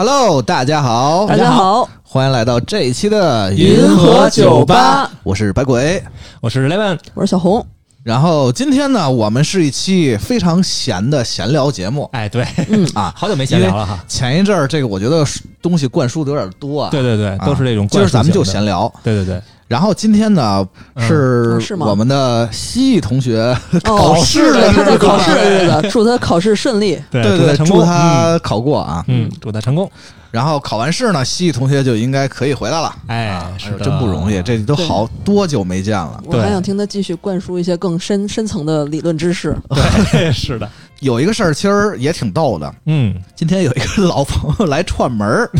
，Hello，大家好，大家好，欢迎来到这一期的银河酒吧，我是白鬼，我是 Levin，我是小红。然后今天呢，我们是一期非常闲的闲聊节目。哎，对，嗯啊，好久没闲聊了哈。前一阵儿这个，我觉得东西灌输的有点多啊。对对对，都是这种。今儿咱们就闲聊。对对对。然后今天呢是我们的蜥蜴同学 考试的他在考试的日子，祝他考试顺利。对对，祝他考过啊，嗯，祝他成功。然后考完试呢，蜥蜴同学就应该可以回来了。哎，是真不容易，这都好多久没见了。我还想听他继续灌输一些更深深层的理论知识。对，是的。有一个事儿其实也挺逗的。嗯，今天有一个老朋友来串门儿，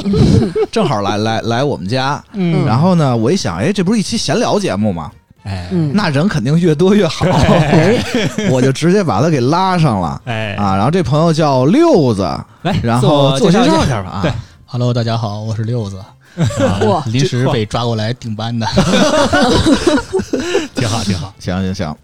正好来来来我们家。嗯，然后呢，我一想，哎，这不是一期闲聊节目吗？哎，那人肯定越多越好。我就直接把他给拉上了。哎啊，然后这朋友叫六子，来，然后做介绍一下吧。对，Hello，大家好，我是六子。哇，临时被抓过来顶班的，挺好，挺好。行行行，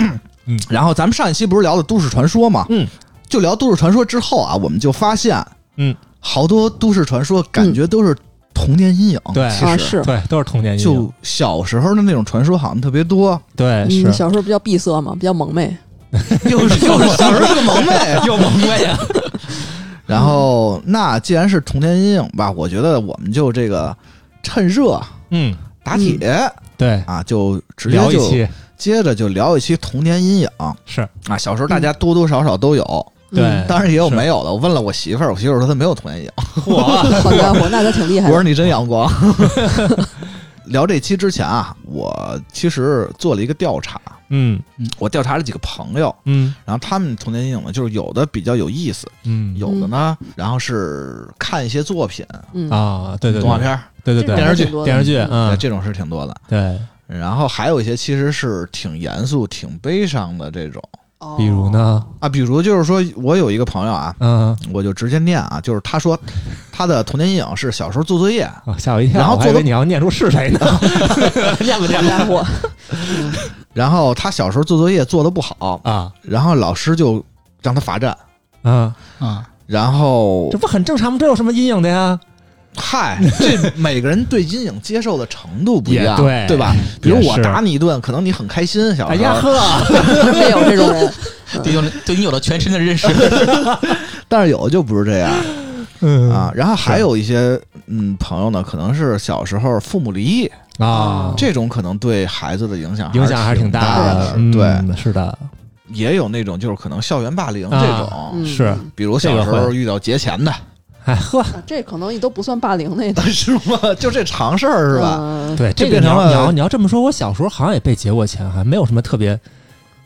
嗯。然后咱们上一期不是聊的都市传说嘛？嗯。就聊都市传说之后啊，我们就发现，嗯，好多都市传说感觉都是童年阴影。对，啊是，对，都是童年阴影。就小时候的那种传说好像特别多。对，是小时候比较闭塞嘛，比较萌妹。又 是又是小时候个萌妹，又萌妹啊。然后，那既然是童年阴影吧，我觉得我们就这个趁热，嗯，打铁，对啊，就直接聊一期，接着就聊一期童年阴影。是。啊，小时候大家多多少少都有，对，当然也有没有的。我问了我媳妇儿，我媳妇儿说她没有童年阴影。嚯，好家伙，那她挺厉害。我说你真阳光。聊这期之前啊，我其实做了一个调查。嗯。嗯，我调查了几个朋友，嗯，然后他们童年阴影呢，就是有的比较有意思，嗯，有的呢，然后是看一些作品。啊，对对，动画片，对对对，电视剧，电视剧，嗯，这种是挺多的，对。然后还有一些其实是挺严肃、挺悲伤的这种，比如呢？啊，比如就是说我有一个朋友啊，嗯，我就直接念啊，就是他说他的童年阴影是小时候做作业，吓我一跳，然后以为你要念出是谁呢？念不念家伙？然后他小时候做作业做的不好啊，然后老师就让他罚站，啊啊，然后这不很正常吗？这有什么阴影的呀？嗨，这每个人对阴影接受的程度不一样，对对吧？比如我打你一顿，可能你很开心，小呀呵，没有这种人，对有对你有了全身的认识，但是有的就不是这样，嗯啊，然后还有一些嗯朋友呢，可能是小时候父母离异啊，这种可能对孩子的影响影响还是挺大的，对，是的。也有那种就是可能校园霸凌这种，是，比如小时候遇到劫钱的。哎呵，这可能都不算霸凌那种，是吗？就这常事儿是吧？对，这个你要你要你要这么说，我小时候好像也被劫过钱，还没有什么特别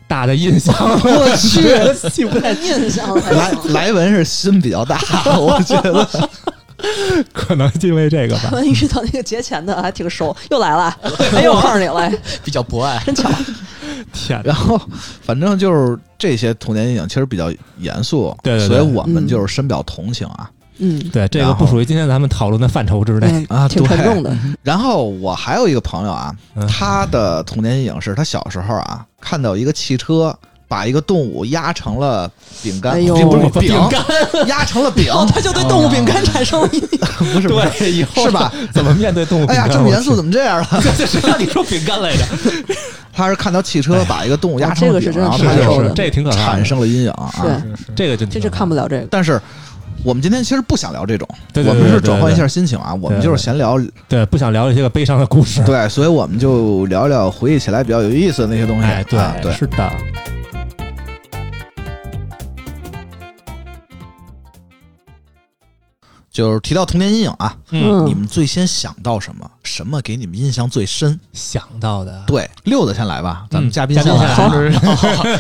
大的印象。我去，记不太印象了。来来文是心比较大，我觉得可能因为这个吧。遇到那个劫钱的还挺熟，又来了，哎，又碰上你了，比较博爱，真巧。天，然后反正就是这些童年阴影其实比较严肃，对，所以我们就是深表同情啊。嗯，对，这个不属于今天咱们讨论的范畴之内啊，挺沉重的。然后我还有一个朋友啊，他的童年阴影是他小时候啊，看到一个汽车把一个动物压成了饼干，并不是饼干，压成了饼，他就对动物饼干产生了阴影。不是，对，以后是吧？怎么面对动物？哎呀，这么严肃，怎么这样了？谁让你说饼干来着？他是看到汽车把一个动物压成了饼，然后他就这挺可怕，产生了阴影啊。是这个真这是看不了这个，但是。我们今天其实不想聊这种，我们是转换一下心情啊，我们就是闲聊，对，不想聊一些个悲伤的故事，对，所以我们就聊聊回忆起来比较有意思的那些东西，哎，对，对，是的。就是提到童年阴影啊，嗯，你们最先想到什么？什么给你们印象最深？想到的，对，六子先来吧，咱们嘉宾先来，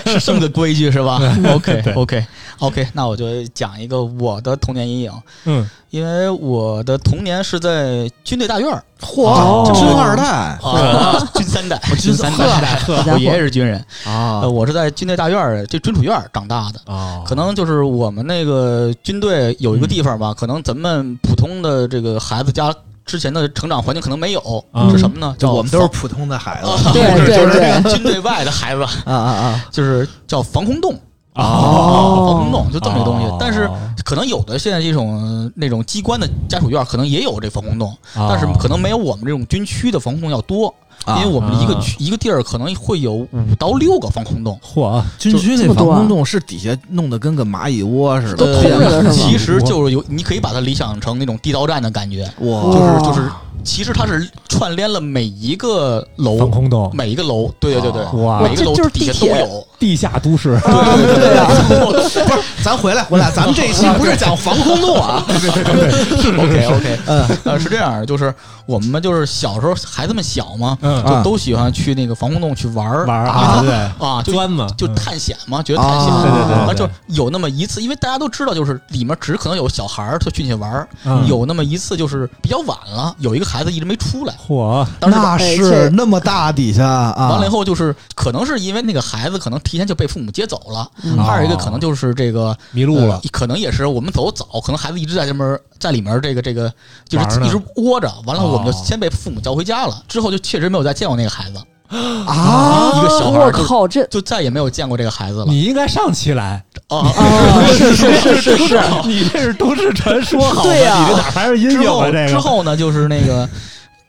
是这么 个规矩是吧？OK OK OK，那我就讲一个我的童年阴影，嗯，因为我的童年是在军队大院儿。嚯，军二代。啊，军三代，军三代，我爷爷是军人，啊。呃，我是在军队大院儿这军属院长大的。啊，可能就是我们那个军队有一个地方吧，可能咱们普通的这个孩子家之前的成长环境可能没有，嗯是什么呢？叫就我们都是普通的孩子。对对 就是对 军队外的孩子，啊啊啊！就是叫防空洞。哦。防空洞就这么一个东西。哦，但是可能有的现在这种呃那种机关的家属院可能也有这防空洞，哦。但是可能没有我们这种军区的防空洞要多，因啊为我们一个啊区一个地儿可能会有五到六个防空洞。嚯，军区那防空洞是底下弄得跟个蚂蚁窝似都的，通着的是吗？其实就是有，你可以把它理想成那种地道战的感觉，哇，就是就是，其实它是串联了每一个楼防，空洞，每一个楼，对对对对，哇。每一个楼这就是底下地铁都有。地下都市，对对 对，不是，咱回来回来，咱们这一期不是讲防空洞啊，OK OK，嗯呃，是这样的，就是我们就是小时候孩子们小嘛，嗯就都喜欢去那个防空洞去玩玩啊，对，啊，就钻嘛，就嗯探险嘛，觉得探险，啊对对对就有那么一次，因为大家都知道，就是里面只可能有小孩儿他进去玩有那么一次就是比较晚了，有一个孩子一直没出来，嚯，当时那哎是那么大底下啊，完了以后就是可能是因为那个孩子可能提前就被父母接走了，嗯还有一个可能就是这个迷路了呃，可能也是我们走早，可能孩子一直在这边在里面这个这个就是一直窝着，完了哦我们就先被父母叫回家了，之后就确实没有再见过那个孩子，啊，一个小孩儿就我靠，这就再也没有见过这个孩子了你应该上期来，啊。啊，是是是是是，你这是都市传说？对呀你这哪还是阴之后影啊？这个之后呢，就是那个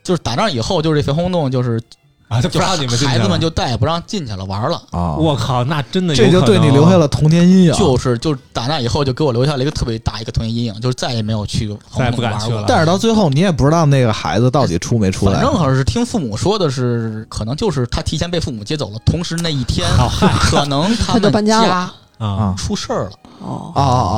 就是打仗以后，就是这防空洞就是啊，就不就让你们进去孩子们就再也不让进去了玩了。啊，我靠，那真的有这就对你可能留下了童年阴影。就是就是打那以后，就给我留下了一个特别大一个童年阴影，就是再也没有去再也不敢去了。但是到最后你也不知道那个孩子到底出没出来。反正好像是听父母说的是，可能就是他提前被父母接走了，同时那一天可能他们搬家啊。出事儿了。哦，啊啊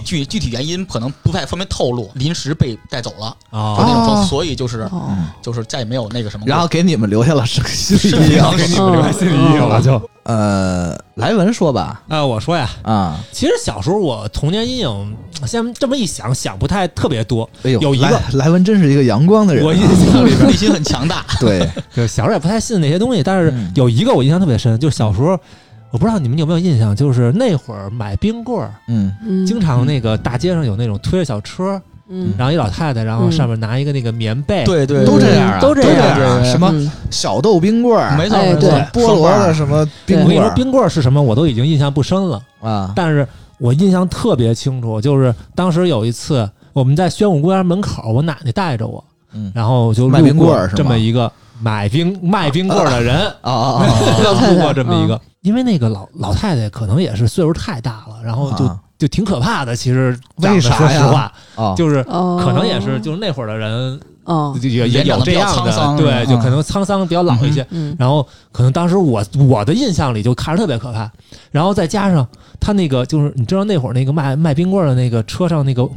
具具体原因可能不太方便透露，临时被带走了，就啊那种状啊所以就是哦，就是再也没有那个什么。然后给你们留下了是个心理阴影。给给你们留下心理阴影了就。呃，莱文说吧，啊，我说呀，啊，其实小时候我童年阴影，现在这么一想，想不太特别多。哎呦，有一个来来文真是一个阳光的人啊，我印象里 边，内心很强大，对，就小时候也不太信那些东西，但是嗯有一个我印象特别深，就是小时候，我不知道你们有没有印象，就是那会儿买冰棍儿，嗯。嗯。经常那个大街上有那种推着小车，嗯，然后一老太太，然后上面拿一个那个棉被，对对，都这样啊，都这这样什么嗯。小豆冰棍儿，没错没错菠萝的什么冰我跟你说，棍儿冰棍儿是什么，我都已经印象不深了。啊，但是我印象特别清楚，就是当时有一次我们在宣武公园门口，我奶奶带着我，嗯。然后就卖路过冰棍儿是这么一个买冰卖冰棍儿的人，啊啊路过这么一个，因为那个老老太太可能也是岁数太大了，然后就、啊就挺可怕的。其实为啥说实话，啊！就是哦，可能也是就是那会儿的人哦，也也有这样的，对，就可能沧桑比较老一些。嗯然后可能当时我我的印象里就看着特别可怕，然后再加上他那个就是你知道那会儿那个卖卖冰棍儿的那个车上那个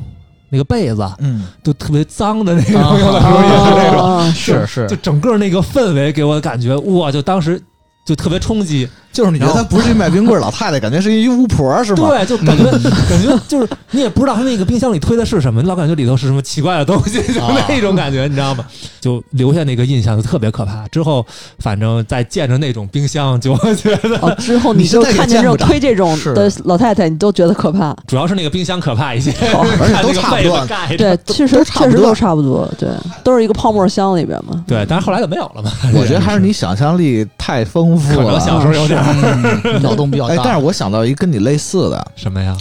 那个被子嗯，就特别脏的那种，啊有的时候也是那种，哦是是。就整个那个氛围给我的感觉，哇，就当时就特别冲击，就是你觉得她不是一 卖冰棍儿老太太，感觉是一巫婆是吗？对，就感觉感觉就是你也不知道他那个冰箱里推的是什么，你老感觉里头是什么奇怪的东西，就那种感觉，你知道吗？就留下那个印象就特别可怕。之后反正再见着那种冰箱，就觉得哦，之后你就你现在也看见这种推这种的老太太，你都觉得可怕。主要是那个冰箱可怕一些，而且都差不多。对，确实都差不多确实都差不多，对，都是一个泡沫箱里边嘛。对，但是后来就没有了嘛。我觉得还是你想象力太丰富了。可能小时候有点儿嗯 脑洞比较哎，但。是我想到一个跟你类似的，什么呀？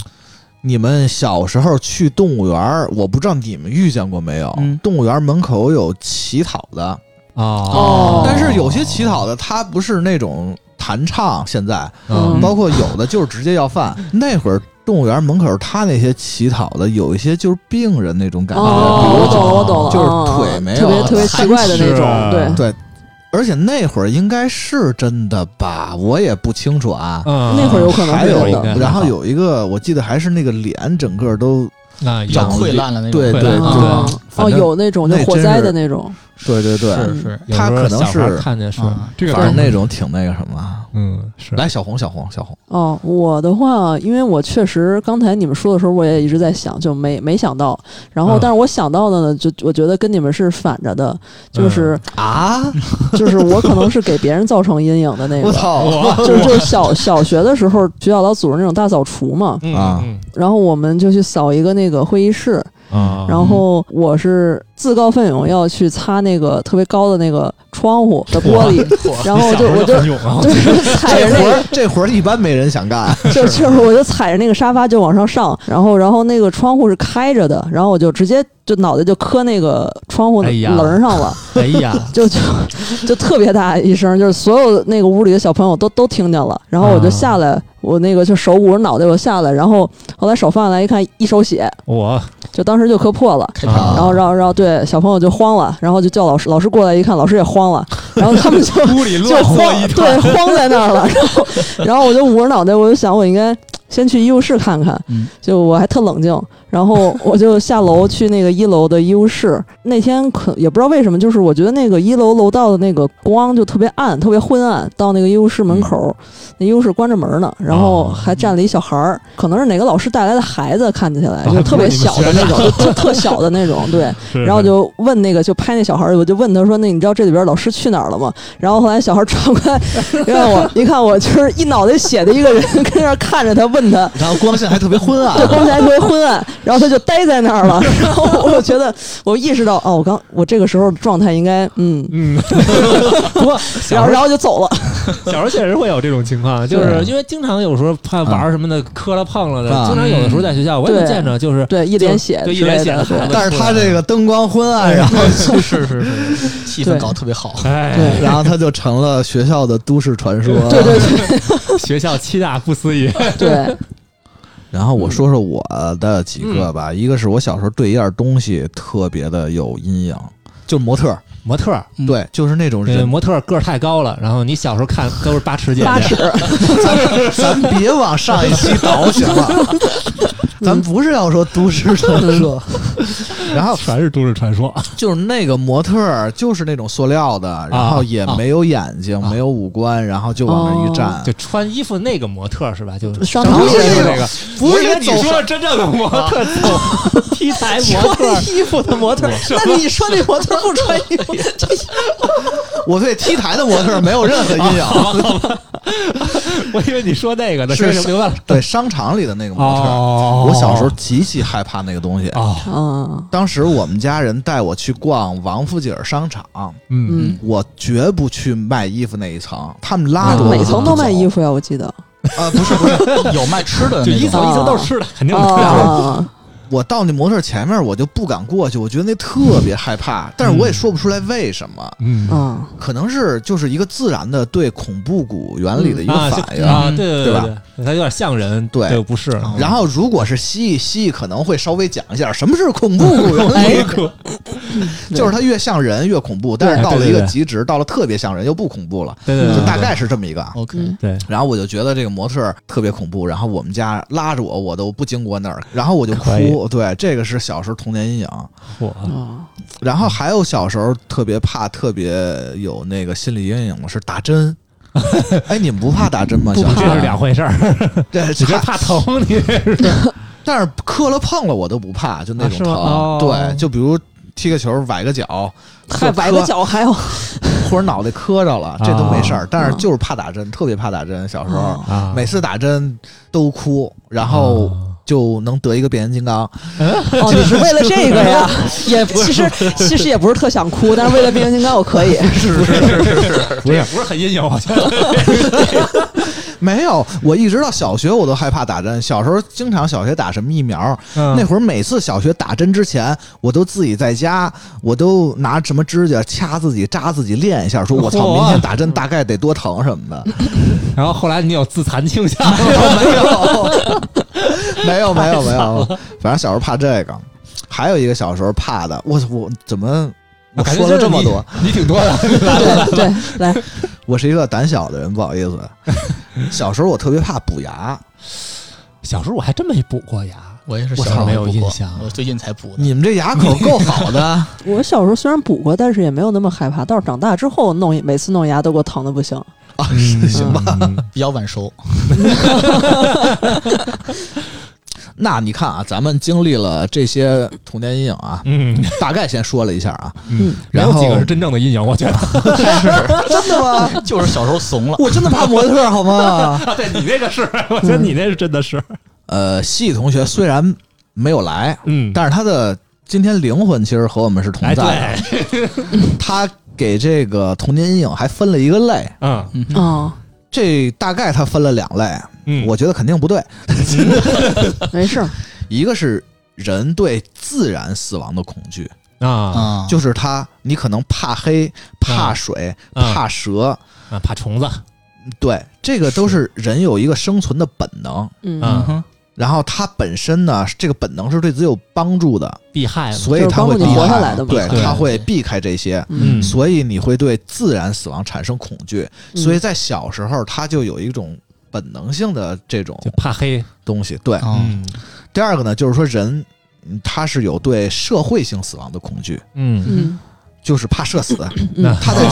你们小时候去动物园儿，我不知道你们遇见过没有？嗯动物园门口有乞讨的，哦但是有些乞讨的他不是那种弹唱，现在嗯包括有的就是直接要饭。那会儿动物园门口他那些乞讨的，有一些就是病人那种感觉，哦，比如我懂了，我懂了，就是哦腿没有特别特别奇怪的那种，是对，对。而且那会儿应该是真的吧，我也不清楚啊。嗯，那会儿有可能还有然后有一个，我记得还是那个脸整个都那长溃烂了那种，对对对。哦，哦，反正有那种就火灾的那种，对对对，是是他可能是看见是啊这个反正那种挺那个什么。嗯是来，小红，小红，小红，哦，我的话，因为我确实刚才你们说的时候，我也一直在想，就没没想到。然后，嗯但是我想到的呢，就我觉得跟你们是反着的，就是、啊！就是我可能是给别人造成阴影的那个。我操！就是就是小小学的时候，学校老组织那种大扫除嘛，嗯啊嗯然后我们就去扫一个那个会议室，啊，然后我是自告奋勇要去擦那个特别高的那个窗户的玻璃，然后就我就就是 踩着那个这活儿这活儿一般没人想干。就就是我就踩着那个沙发就往上上，然后然后那个窗户是开着的，然后我就直接就脑袋就磕那个窗户哎呀棱儿上了，哎呀，就就就特别大一声，就是所有那个屋里的小朋友都都听见了，然后我就下来，我那个就手捂着脑袋我下来，然后后来手放下来一看一手血，我就当时就磕破了。然后，然后，然后，对小朋友就慌了，然后就叫老师，老师过来一看，老师也慌了，然后他们就就慌一，对，慌在那儿了。然后，然后我就捂着脑袋，我就想，我应该先去医务室看看。嗯就我还特冷静，然后我就下楼去那个一楼的医务室。那天可也不知道为什么，就是我觉得那个一楼楼道的那个光就特别暗，特别昏暗。到那个医务室门口，那医务室关着门呢，然后还站了一小孩儿，可能是哪个老师带来的孩子，看起来就特别小的那种，就特特小的那种，对。然后就问那个就拍那小孩儿，我就问他说：“那你知道这里边老师去哪儿了吗？”然后后来小孩儿转过来，让我一看我就是一脑袋血的一个人，跟那儿看着他问他，然后光线还特别昏暗对，光线还特别昏暗，然后他就呆在那儿了。然后我觉得我意识到哦，我刚我这个时候状态应该嗯，嗯，不然后然后就走了。小时候确实会有这种情况，就是因为经常有时候怕玩什么的磕了碰了的，啊经常有的时候在学校我也对见着，就是对，一脸血对一脸血的孩子但是他这个灯光昏暗，然后 是是是是，气氛搞得特别好。哎，对然后他就成了学校的都市传说。对对对学校七大不思议，对，然后我说说我的几个吧，一个是我小时候对一样东西特别的有阴影，就是模特儿，模特儿，嗯对，就是那种对，人。模特儿个儿太高了，然后你小时候看都是八尺姐姐，八尺，咱 咱别往上一期倒行吗？咱不是要说都市传说，然后全是都市传说。就是那个模特儿，就是那种塑料的，然后也没有眼睛，没有五官，然后就往那一站，就穿衣服那个模特是吧？就商场里里那那个，不是你说真正的模特 T 台 模特儿。穿衣服的模特，那你说那模特不穿衣服，我对 T 台的模特没有任何阴影。我以为你说那个呢，是行明白了。对，商场里的那个模特我小时候极其害怕那个东西。啊，嗯当时我们家人带我去逛王府井商场，嗯，嗯，我绝不去卖衣服那一层，他们拉着我每层都卖衣服服呀，我记得。啊，不是不是，有卖吃的就一层一层都是吃的，肯定是。啊，我到那模特前面我就不敢过去，我觉得那特别害怕，但是我也说不出来为什么，嗯。嗯。可能是就是一个自然的对恐怖谷原理的一个啊反应。就啊，对对对它有点像人，对。这个不是。然后，如果是蜥蜴，蜥蜴可能会稍微讲一下什么是恐怖谷原哎 理，就是它越像人越恐怖，但是到了一个对对。对极值，到了特别像人又不恐怖了，对对对，就大概是这么一个。OK，嗯对。然后我就觉得这个模特儿特别恐怖，然后我们家拉着我，我都不经过那儿，然后我就可对，这个是小时候童年阴影。然后还有小时候特别怕、特别有那个心理阴影的是打针。哎，你们不怕打针吗？小时候这是两回事儿。对，你这怕疼，你这是 但是磕了碰了我都不怕，就那种疼。哦对，就比如踢个球崴个脚，还崴个脚还有或者脑袋磕着了，这都没事儿。啊但是就是怕打针，特别怕打针。小时候、每次打针都哭，然后就能得一个变形金刚。哦，你是为了这个呀？也其实其实也不是特想哭，但是为了变形金刚我可以。不是不是很阴影，我觉得。没有，我一直到小学我都害怕打针。小时候经常小学打什么疫苗，嗯那会儿每次小学打针之前，我都自己在家，我都拿什么指甲掐自己、扎自己练一下，说我操，明天打针大概得多疼什么的。然后后来你有自残倾向，没有，没有，没有，没有。反正小时候怕这个，还有一个小时候怕的，我我怎么我说了这么多？你，你挺多的。对对，来，我是一个胆小的人，不好意思。小时候我特别怕补牙，小时候我还真没补过牙，我也是小时候没有印象我最近才补的。你们这牙口够好的，我小时候虽然补过，但是也没有那么害怕。到是长大之后弄，每次弄牙都给我疼的不行。啊，嗯行吧？嗯 比较晚熟，那你看啊，咱们经历了这些童年阴影啊，嗯，大概先说了一下啊，嗯，没然后有几个是真正的阴影，我觉得 是。真的吗？就是小时候怂了。我真的怕模特好吗？对你那个是，我觉得你那是真的是。呃，西西同学虽然没有来，嗯，但是他的今天灵魂其实和我们是同哎在的。对，他给这个童年阴影还分了一个类，嗯嗯，哦，这大概他分了两类，嗯，我觉得肯定不对。没事儿，一个是人对自然死亡的恐惧，啊。啊，就是他你可能怕黑、怕水、嗯怕蛇，啊，怕虫子，对，这个都是人有一个生存的本能。嗯，然后他本身呢，这个本能是对自己有帮助的，避害嘛。所以他会他会避开这些。嗯。所以你会对自然死亡产生恐惧，嗯。所以在小时候他就有一种本能性的这种就怕黑。东西。对，啊嗯第二个呢，就是说人嗯他是有对社会性死亡的恐惧，嗯嗯就是怕社死，嗯。他在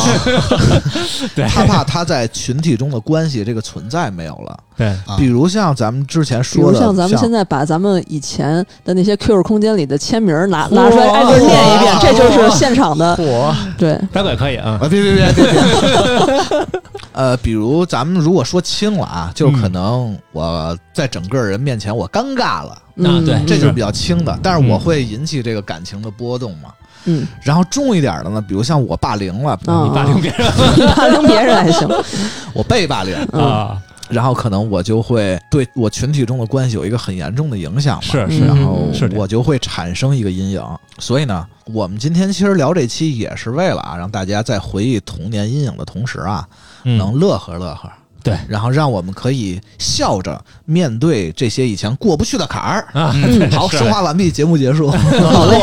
他怕他在群体中的关系这个存在没有了。对，啊比如像咱们之前说的，如像咱们现在把咱们以前的那些 QQ 空间里的签名拿拿出来挨个念一遍，这就是现场的嚯，对，张鬼可以啊。啊，别别别别别！呃，比如咱们如果说轻了啊，就是可能我在整个人面前我尴尬了，嗯，对这就是比较轻的，但是我嗯。会引起这个感情的波动嘛。嗯，然后重一点的呢，比如像我霸凌了，啊你霸凌别人 你霸凌别人还行，我被霸凌，嗯啊？然后可能我就会对我群体中的关系有一个很严重的影响嘛。是是然后我就会产生一个阴影。所以呢，我们今天其实聊这期也是为了啊，让大家在回忆童年阴影的同时啊，嗯能乐呵乐呵。对然后让我们可以笑着面对这些以前过不去的坎儿。啊，嗯 好，是说话完毕，节目结束。好嘞，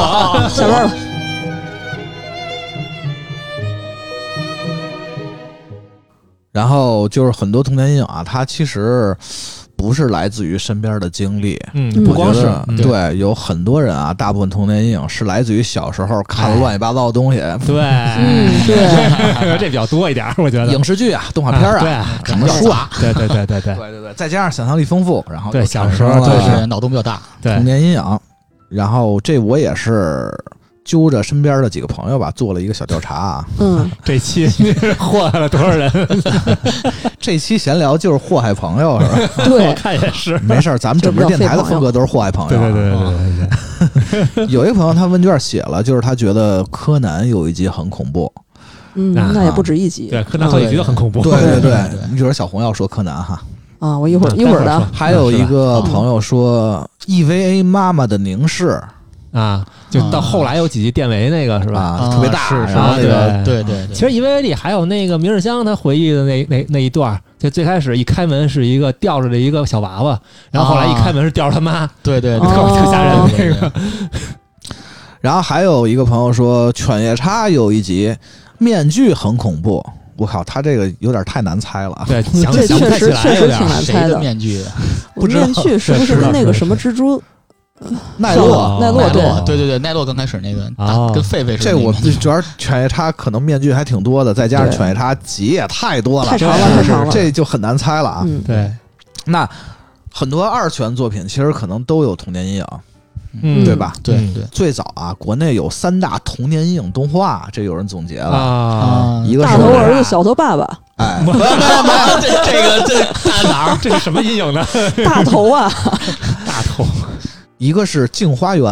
下班了。然后就是很多童年阴影啊，它其实不是来自于身边的经历。嗯，嗯不光是对，有很多人啊，大部分童年阴影是来自于小时候看了乱七八糟的东西，对，嗯，对，这比较多一点，我觉得。影视剧啊、动画片啊，对什么书啊，对对对对对。对对对，再加上想象力丰富，然后对小时候对是脑洞比较大，对童年阴影。然后这我也是揪着身边的几个朋友吧，做了一个小调查啊。嗯，这期 祸害了多少人？这期闲聊就是祸害朋友，是吧？对我对，看也是。没事儿，咱们整个电台的风格都是祸害朋友。对对对对对对，有一个朋友他问卷写了，就是他觉得柯南有一集很恐怖。嗯，啊那也不止一集。对，柯南好几集都很恐怖。对对对对你比如说小红要说柯南哈，啊，我一会儿嗯一会儿的还有一个朋友说 EVA 妈妈的凝视啊，就到后来有几集电维那个是吧？啊，特别大，是是然后那个对对对对，其实 EVA 里还有那个明日香他回忆的那那那一段，就最开始一开门是一个吊着的一个小娃娃，然后后来一开门是吊着他妈，对对特吓人那个。然后还有一个朋友说犬夜叉有一集面具很恐怖。我靠，他这个有点太难猜了啊！对，想这确想不起实确实来有点儿挺难猜的。面具？面具是不是跟那个 什么蜘蛛？奈是落，奈落对，对对对，奈落刚开始那个哦跟狒狒似的这我主要是犬夜叉可能面具还挺多的，再加上犬夜叉集也太多了，太长了，太长了。这就很难猜了啊。嗯，对，那很多二次元作品其实可能都有童年阴影，嗯，对吧？嗯。对。对最早啊，国内有三大童年阴影动画，这有人总结了，啊，一个是大头儿子小头爸爸，哎，这这个这大哪儿？这是什么阴影呢？大头啊，大头一个是《镜花缘》，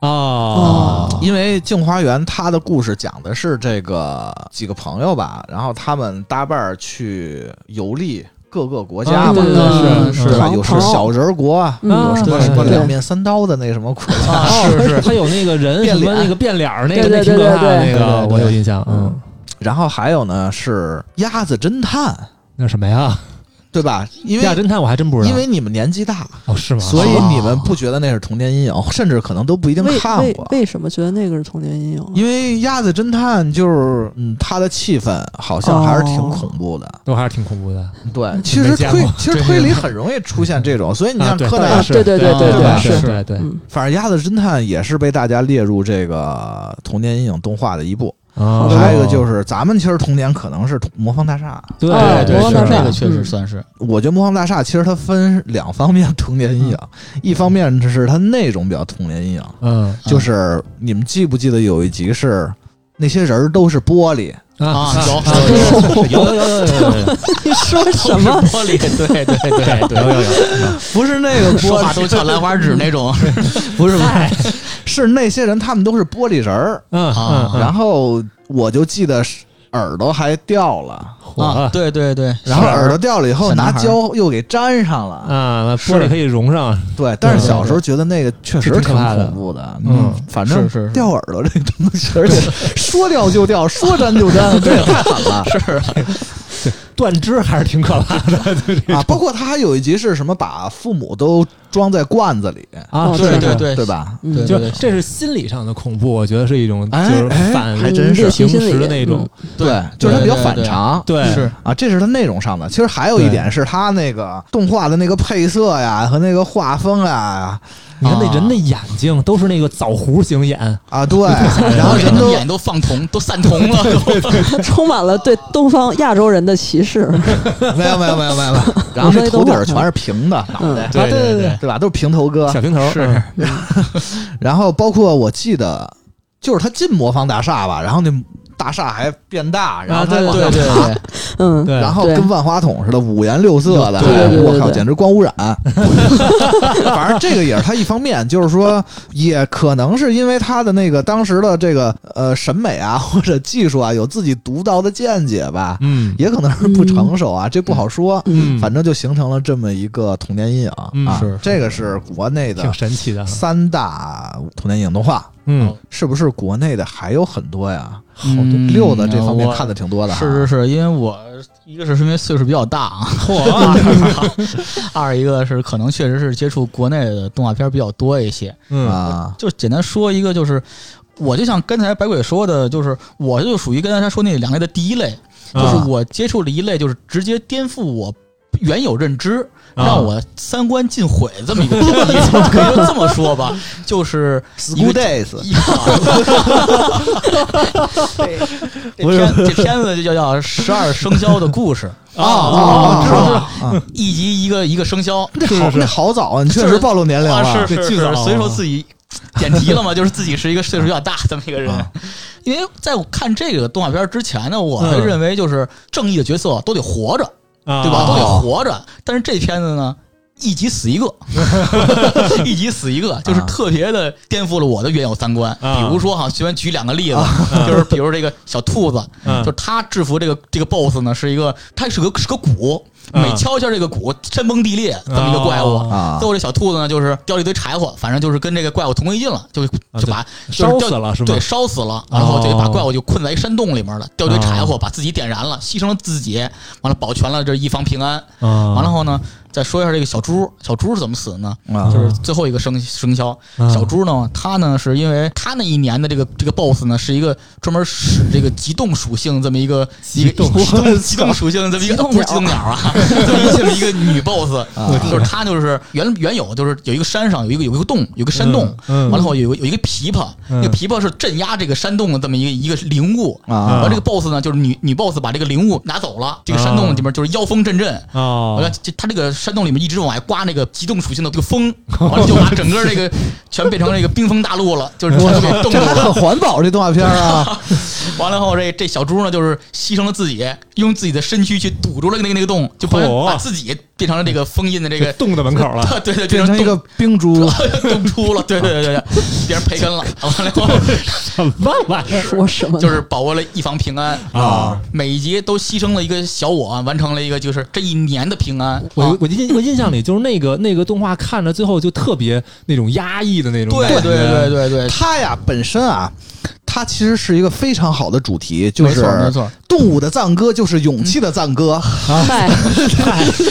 哦，因为《镜花缘》它的故事讲的是这个几个朋友吧，然后他们搭伴儿去游历各个国家嘛，啊对对对是对吧？有是唐小人国啊，嗯有什么什么两面三刀的那什么国家，啊，是是，他有那个人什么变脸那个变脸儿那个那挺可怕的那个，我有印象，嗯，然后还有呢是鸭子侦探，那什么呀？对吧？因为亚侦探我还真不知道，因为你们年纪大，哦是吗？所以哦你们不觉得那是童年阴影，甚至可能都不一定看过。为什么觉得那个是童年阴影？因为鸭子侦探就是，嗯，它的气氛好像还是挺哦恐怖的。都还是挺恐怖的。对，其实推其实推理很容易出现这种，所以你像柯南啊，对对对对对是，对对，嗯，反正《鸭子侦探》也是被大家列入这个童年阴影动画的一部。哦。还有一个就是咱们其实童年可能是魔方大厦，对魔方大厦。是这个确实嗯算是。我觉得魔方大厦其实它分两方面童年阴影，一方面是它内容比较童年阴影，嗯。就是你们记不记得有一集是那些人都是玻璃，啊有啊有有有有有有有你说什么？玻璃，对对对对有有有，不是那个说话都像兰花指那种，不是不是，是那些人他们都是玻璃人儿，嗯，然后我就记得是耳朵还掉了。啊，对对对，然后耳朵掉了以后，拿胶又给粘上了。啊，那玻璃可以融上，对，但是小时候觉得那个确实挺可怕恐怖的。嗯。反正是是。是掉耳朵这东西，而且说掉就掉，说粘就粘，这也太狠了 断肢还是挺可怕的，啊！包括他还有一集是什么，把父母都装在罐子里，啊，对对对。对吧？就这是心理上的恐怖，我觉得是一种哎就是哎反还真是。平心理时的那种，对，就是他比较反常。对。是。啊，这是它内容上的。其实还有一点是它那个动画的那个配色呀和那个画风呀你看那啊。人的眼睛都是那个枣核形眼，啊，对，然后 人都眼都放铜，都散铜了，都 充满了对东方亚洲人的歧视。没有没有没有没有。没有，然后那头顶全是平的脑袋，对对对。对吧？都是平头哥。小。平头是。嗯。然后包括我记得，就是他进魔方大厦吧，然后那大厦还变大，然后他对往上对对。爬，嗯，然后跟万花筒似的，五颜六色的，我靠，简直光污染。反正这个也是他一方面，就是说，也可能是因为他的那个当时的这个呃审美啊或者技术啊有自己独到的见解吧，嗯也可能是不成熟啊，这不好说。嗯，反正就形成了这么一个童年阴影嗯啊是，这个是国内的挺神奇的，三大童年影动画，嗯，是不是国内的还有很多呀？好多嗯六的这方面看的挺多的哈，是是是，因为我一个是因为岁数比较大 二一个是可能确实是接触国内的动画片比较多一些。嗯。啊，就简单说一个，就是我就像刚才白鬼说的，就是我就属于刚才他说那两类的第一类，就是啊。我接触了一类，就是直接颠覆我原有认知，啊。让我三观尽毁这么一个 片子，可以说这么说吧，就是一 School 个 Days 一这 这片这片子就叫叫《十二生肖的故事》啊啊，知道啊，一集一个一个生肖，那好那好早啊，你确实暴露年龄啊，了。是是是，这巨早所以说自己点题了嘛，就是自己是一个岁数比较大这么一个人。啊。因为在我看这个动画片之前呢，我认为就是正义的角色都得活着，啊对吧？都得哦活着。但是这片子呢，一集死一个，一集死一个，就是特别的颠覆了我的原有三观。啊比如说哈，随便举两个例子，就是比如这个小兔子，嗯就是他制服这个这个 BOSS 呢，是一个他是个是个鼓，嗯每敲一下这个鼓，山崩地裂这么一个怪物。最后这小兔子呢，就是叼了一堆柴火，反正就是跟这个怪物同归于尽了，就啊就把就是烧死了是吗？对，烧死了，然后就把哦怪物就困在一山洞里面了，掉堆柴火，哦把自己点燃了，牺牲了自己，完了保全了这一方平安。啊，完了后呢，再说一下这个小猪，小猪是怎么死的呢？啊。就是最后一个生生肖，啊。小猪呢，它呢是因为它那一年的这个这个 BOSS 呢，是一个专门使这个极冻属性这么一个一个 动极冻极冻属性这么一个 不是极冻鸟啊，这么一这么一个女 BOSS，啊。就是它就是原原有就是有一个山上有一个有一个洞，有个山洞，完了后有有一个琵琶，嗯。那个琵琶是镇压这个山洞的这么一个一个灵物。啊。完了，这个 boss 呢，就是女女 boss 把这个灵物拿走了，这个山洞里面就是妖风阵阵。哦完了，这他这个山洞里面一直往外刮那个极冻属性的这个风，完了就把整个这个全变成这个冰封大陆了，就是全都给冻住这还很。环保这动画片啊 完了后，这这小猪呢，就是牺牲了自己，用自己的身躯去堵住了那个那个洞，就把嚯把自己变成了这个封印的这个，洞的门口了，对对，变成一个冰珠，冻出了，对对对对对，变成培根了。完了后。什么玩意儿说什么？就是保卫了一方平安啊！每一集都牺牲了一个小我，完成了一个就是这一年的平安。啊我我印我印象里就是那个那个动画看着最后就特别那种压抑的那种对感觉，对对对对，它呀本身啊，它其实是一个非常好的主题，就没错没是错，动物的赞歌就是勇气的赞歌。嗨，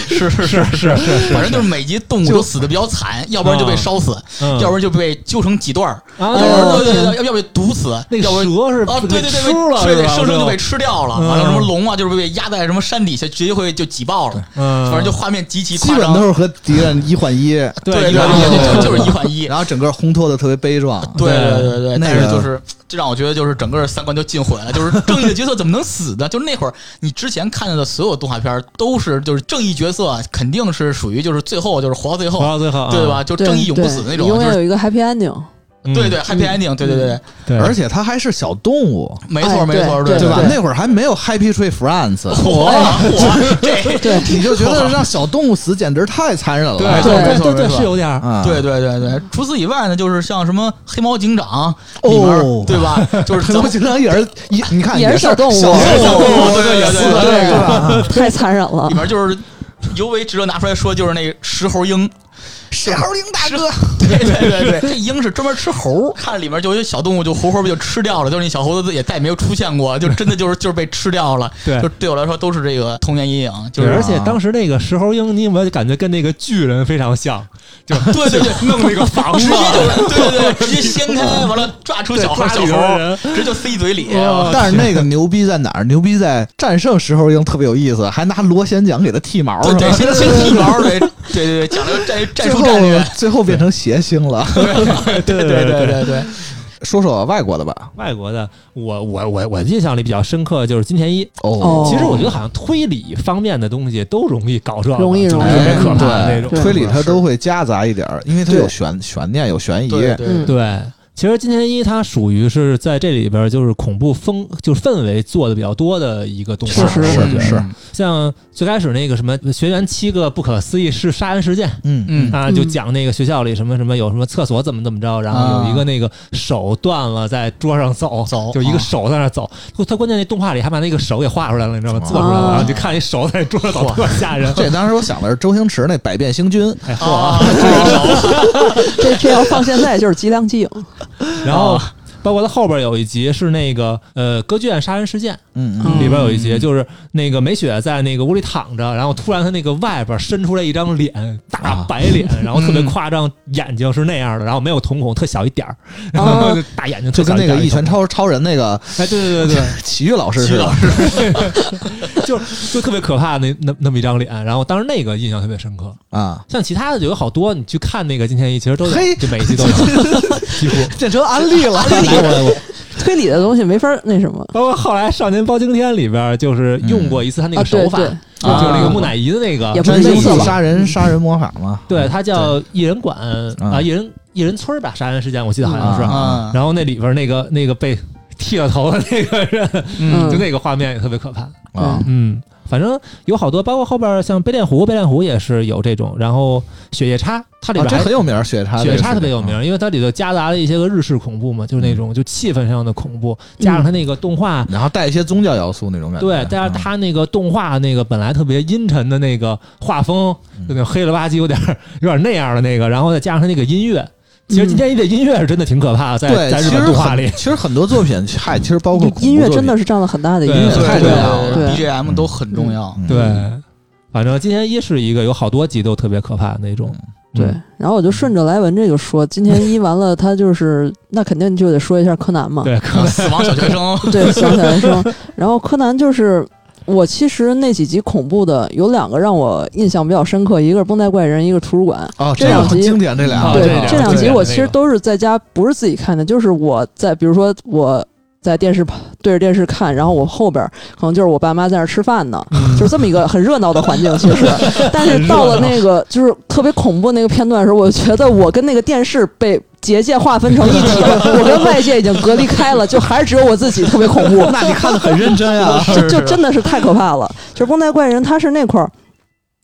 是是是是是，反正就是每集动物都死的比较惨，要不然就被烧死，嗯要不然就被揪成几段儿，啊，要不然对对对，要要被毒死，那个要不然。蛇是啊，对对对，吃了对对，生生就被吃掉了。嗯完了，什么龙啊，就是被压在什么山底下，直接会就挤爆了。嗯，反正就画面极其基夸张，本都是和敌人一换一，对对一般对，就就是一换一。然后整个烘托的特别悲壮。对对对对，那是就是这让我觉得就是整个三观就尽毁了，就是正义的角色怎么能死呢？就是那会儿你之前看到的所有动画片都是就是正义角色肯定是属于就是最后就是活到最后活，到最后，对吧？就对正义永不死的那种，就是永远有一个 happy ending。嗯。对对 happy ending，对对对，对，而且它还是小动物，没错哎没错，对对吧？对。那会儿还没有 Happy Tree Friends，火火 这对，你就觉得让小动物死简直太残忍了。对对没错对对没错是有点对对对对，除此以外呢，就是像什么黑猫警长里面哦，对吧？就是 黑咱们猫警长也是一，你看也是小动物小动物对对对对。太残忍了。里。面就是尤为值得拿出来说，就是那石猴鹰。石猴鹰大哥，对对对对，这鹰是专门吃猴，看里面就有小动物就活活被就吃掉了，就是那小猴子也再也没有出现过，就真的就是就是被吃掉了。对就对我来说都是这个童年阴影，就对，是而且当时那个石猴鹰，你有没有感觉跟那个巨人非常像？就对 对对，弄那个房子直接，就对对对，直接掀开，完了抓出小猴对抓小猴直接就塞嘴里。哦但是那个牛逼在哪儿？牛逼在战胜石猴鹰特别有意思，还拿螺旋桨给它剃毛，对先先剃毛，对对对对，讲这个战战最后术战略。最后变成谐星了。对对对 对对对，说说外国的吧。外国的，我我我我印象里比较深刻的就是金田一。哦其实我觉得好像推理方面的东西都容易搞这，容易容易就是特别可怕那种。对推理它都会夹杂一点儿，因为它有悬悬念，有悬疑。对对嗯对，其实金田一它属于是在这里边就是恐怖风就是氛围做的比较多的一个动画，是是我觉得是像最开始那个什么学员七个不可思议是杀人事件嗯嗯啊，就讲那个学校里什么什么有什么厕所怎么怎么着，然后有一个那个手断了在桌上走走就一个啊手在那走，他关键那动画里还把那个手给画出来了，你知道吗？做出来了，啊然后你就看一手在桌上走，特吓人。这当时我想的是周星驰那《百变星君》，哎啊，嚯！这这要放现在就是吉良吉影。然后包括他后边有一集是那个呃歌剧院杀人事件，嗯嗯。里边有一集就是那个美雪在那个屋里躺着，然后突然他那个外边伸出来一张脸，大白脸，然后特别夸张，眼睛是那样的，然后没有瞳孔，特小一点儿，然后就大眼睛特就跟那个一拳超超人那个哎，对对对对。奇遇老师似的。徐老。对，就就特别可怕那那那么一张脸，然后当时那个印象特别深刻。啊，像其他的就有好多，你去看那个金田一，其实都有嘿，就每一集都有，几乎。变成安利了。我我推理的东西没法那什么。包括后来《少年包青天》里边，就是用过一次他那啊，个手法，就就是那个木乃伊的那个，也不真心是角色吧杀人杀人魔法嘛。对，他叫一人馆啊，一人一人村吧，杀人事件我记得好像是。然后那里边那个那个被剃了头的那个人，嗯就那个画面也特别可怕。啊，嗯，反正有好多，包括后边像贝恋湖，贝恋湖也是有这种。然后雪夜叉，它里啊这边很有名，雪叉。雪夜叉特别有名，因为它里头夹杂了一些个日式恐怖嘛，就是那种就气氛上的恐怖，加上它那个动画。然后带一些宗教要素那种感觉。对，加上嗯它那个动画那个本来特别阴沉的那个画风，就那种黑了吧唧，有点儿有点那样的那个，然后再加上它那个音乐，其实今天一的音乐是真的挺可怕的，在，在日本动画里，其实很多作品，嗨，其实包括音乐真的是是占了很大的一对个太重要了。对 BGM 都很重要。嗯。对，反正今天一是一个有好多集都特别可怕的那种，对嗯，然后我就顺着莱文这个说，今天一完了，他就是那肯定就得说一下柯南嘛。对，死亡小学生，对，死亡小学生，然后柯南就是我其实那几集恐怖的有两个让我印象比较深刻，一个是绷带怪人，一个是图书馆。啊，这两集经典，这俩对啊这两，集我其实都是在家不是自己看的，就是我在比如说我在电视旁对着电视看，然后我后边可能就是我爸妈在那儿吃饭呢，嗯 就是这么一个很热闹的环境，其实。但是到了那个就是特别恐怖那个片段的时候，我觉得我跟那个电视被结界划分成一体了，我跟外界已经隔离开了，就还是只有我自己特别恐怖。那你看的很认真啊。就就真的是太可怕了。就是绷带怪人，他是那块儿。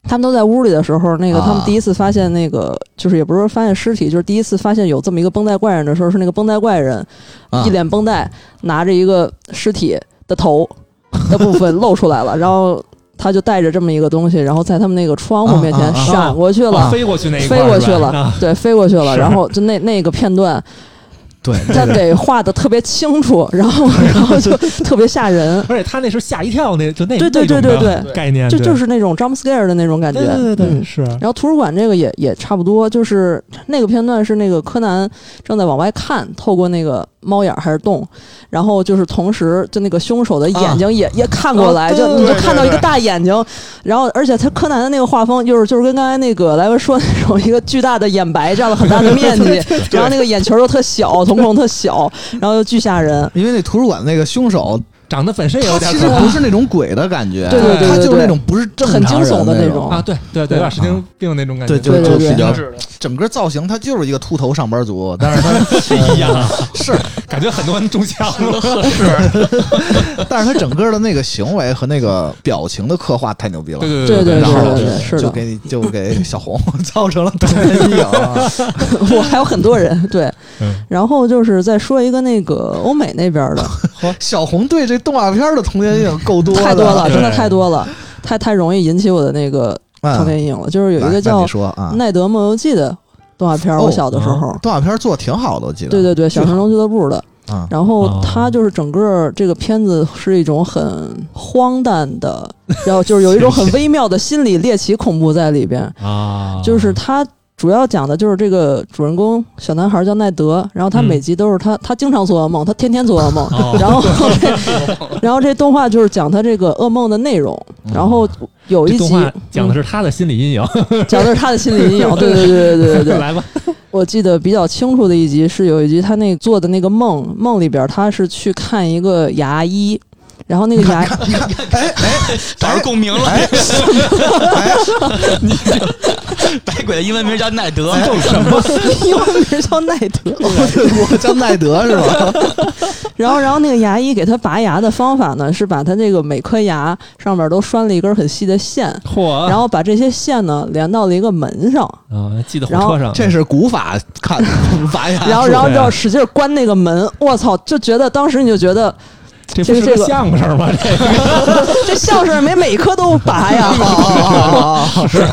他们都在屋里的时候，那个啊。他们第一次发现那个，就是也不是说发现尸体，就是第一次发现有这么一个绷带怪人的时候，是那个绷带怪人啊。一脸绷带，拿着一个尸体的头的部分露出来了，然后他就带着这么一个东西，然后在他们那个窗户面前闪过去了，飞过去那一块飞过去了，啊对，飞过去了，然后就那那个片段，对，但得画的特别清楚，然后然后就特别吓人，而且他那时候吓一跳，那就那对对对对对。概念，对。就就是那种 jump scare 的那种感觉。对对对是。然后图书馆这个也也差不多，就是那个片段是那个柯南正在往外看，透过那个猫眼儿还是洞，然后就是同时就那个凶手的眼睛也、也看过来，哦就你就看到一个大眼睛，然后而且他柯南的那个画风就是就是跟刚才那个莱文说的那种一个巨大的眼白占了很大的面积，然后那个眼球又特小，瞳孔特小，然后又巨吓人。因为那图书馆那个凶手，长得本身也有他点其实不是那种鬼的感觉，对对对对他就是那种不是正常很惊悚人的那种啊，对对对，有点神经病那种感觉，对，就对对对。就比较整个造型，他就是一个秃头上班族，但是他一样，是，感觉很多人中枪了。但是他整个的那个行为和那个表情的刻画太牛逼了，对对对对然后就给你就给小红造成了童年阴影。我还有很多人对。嗯，然后就是再说一个那个欧美那边的，小红对这动画片的童年阴影 够多的，太多了，真的太多了，太太容易引起我的那个嗯。童年阴影了。就是有一个叫奈德梦游记》的动画片我小的时候，动画片做的挺好的，我记得。对对对，小神龙俱乐部的。啊，然后哦。它就是整个这个片子是一种很荒诞的，然后就是有一种很微妙的心理猎奇恐怖在里边。啊，就是他主要讲的就是这个主人公小男孩叫奈德，然后他嗯每集都是他，他经常做噩梦，他天天做噩梦，哦 然后这 然后这动画就是讲他这个噩梦的内容，然后有一集讲的嗯是他的心理阴影。讲的是他的心理阴影，对对对对对对对。来吧，我记得比较清楚的一集是有一集他那做的那个梦，梦里边他是去看一个牙医。然后那个牙，找着共鸣了。哎你 白鬼的英文名叫奈德，什么？英文名叫奈德。我叫奈德是吧？然后，然后那个牙医给他拔牙的方法呢，是把他这个每颗牙上面都拴了一根很细的线，嚯！然后把这些线呢连到了一个门上，啊，系得火车上，这是古法看拔牙术，然后，然后就要使劲关那个门。我操，就觉得当时你就觉得这不是个相声吗？这个 这相声没每科都拔呀，啊，是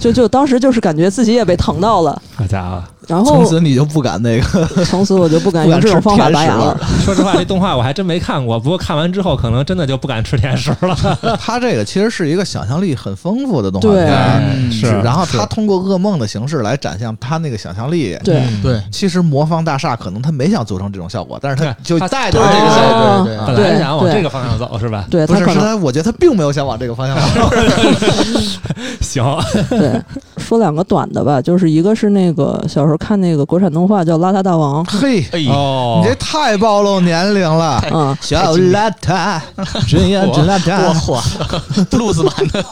就就当时就是感觉自己也被疼到了，好家伙！然后从此你就不敢那个，从此我就不敢用这种方法甜食了拔牙了。。说实话，这动画我还真没看过，不过看完之后，可能真的就不敢吃甜食了。他这个其实是一个想象力很丰富的动画对片是然后他通过噩梦的形式来展现他那个想象力。对，嗯对，其实魔方大厦可能他没想做成这种效果，但是他就他带着就是这个效果。果，对对本对。对来想往对这个方向走是吧？不是，对他可能是他，我觉得他并没有想往这个方向走。行，对 说两个短的吧，就是一个是那个小时候看那个国产动画叫《邋遢大王》，嘿，哎，哦你这太暴露年龄了。嗯，小邋遢，真呀真邋我遢。嚯，路子版的，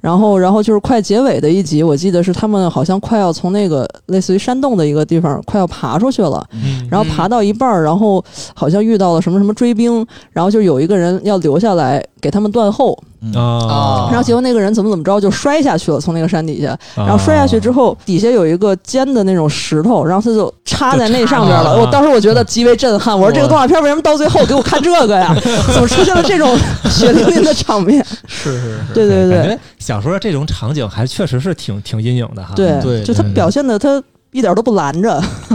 然后然后就是快结尾的一集，我记得是他们好像快要从那个类似于山洞的一个地方快要爬出去了，嗯。然后爬到一半儿，然后好像遇到了什么什么追兵，然后就有一个人要留下来给他们断后，啊，然后结果那个人怎么怎么着就摔下去了，从那个山底下，然后啊摔下去之后，底下有一个尖的那种石头，然后他就插在那上边了。我当时我觉得极为震撼，我说这个动画片为什么到最后给我看这个呀？怎么出现了这种 血淋淋的场面？是是是，对对对。感觉小时候这种场景还确实是挺挺阴影的哈。对对就他表现的他一点都不拦着。不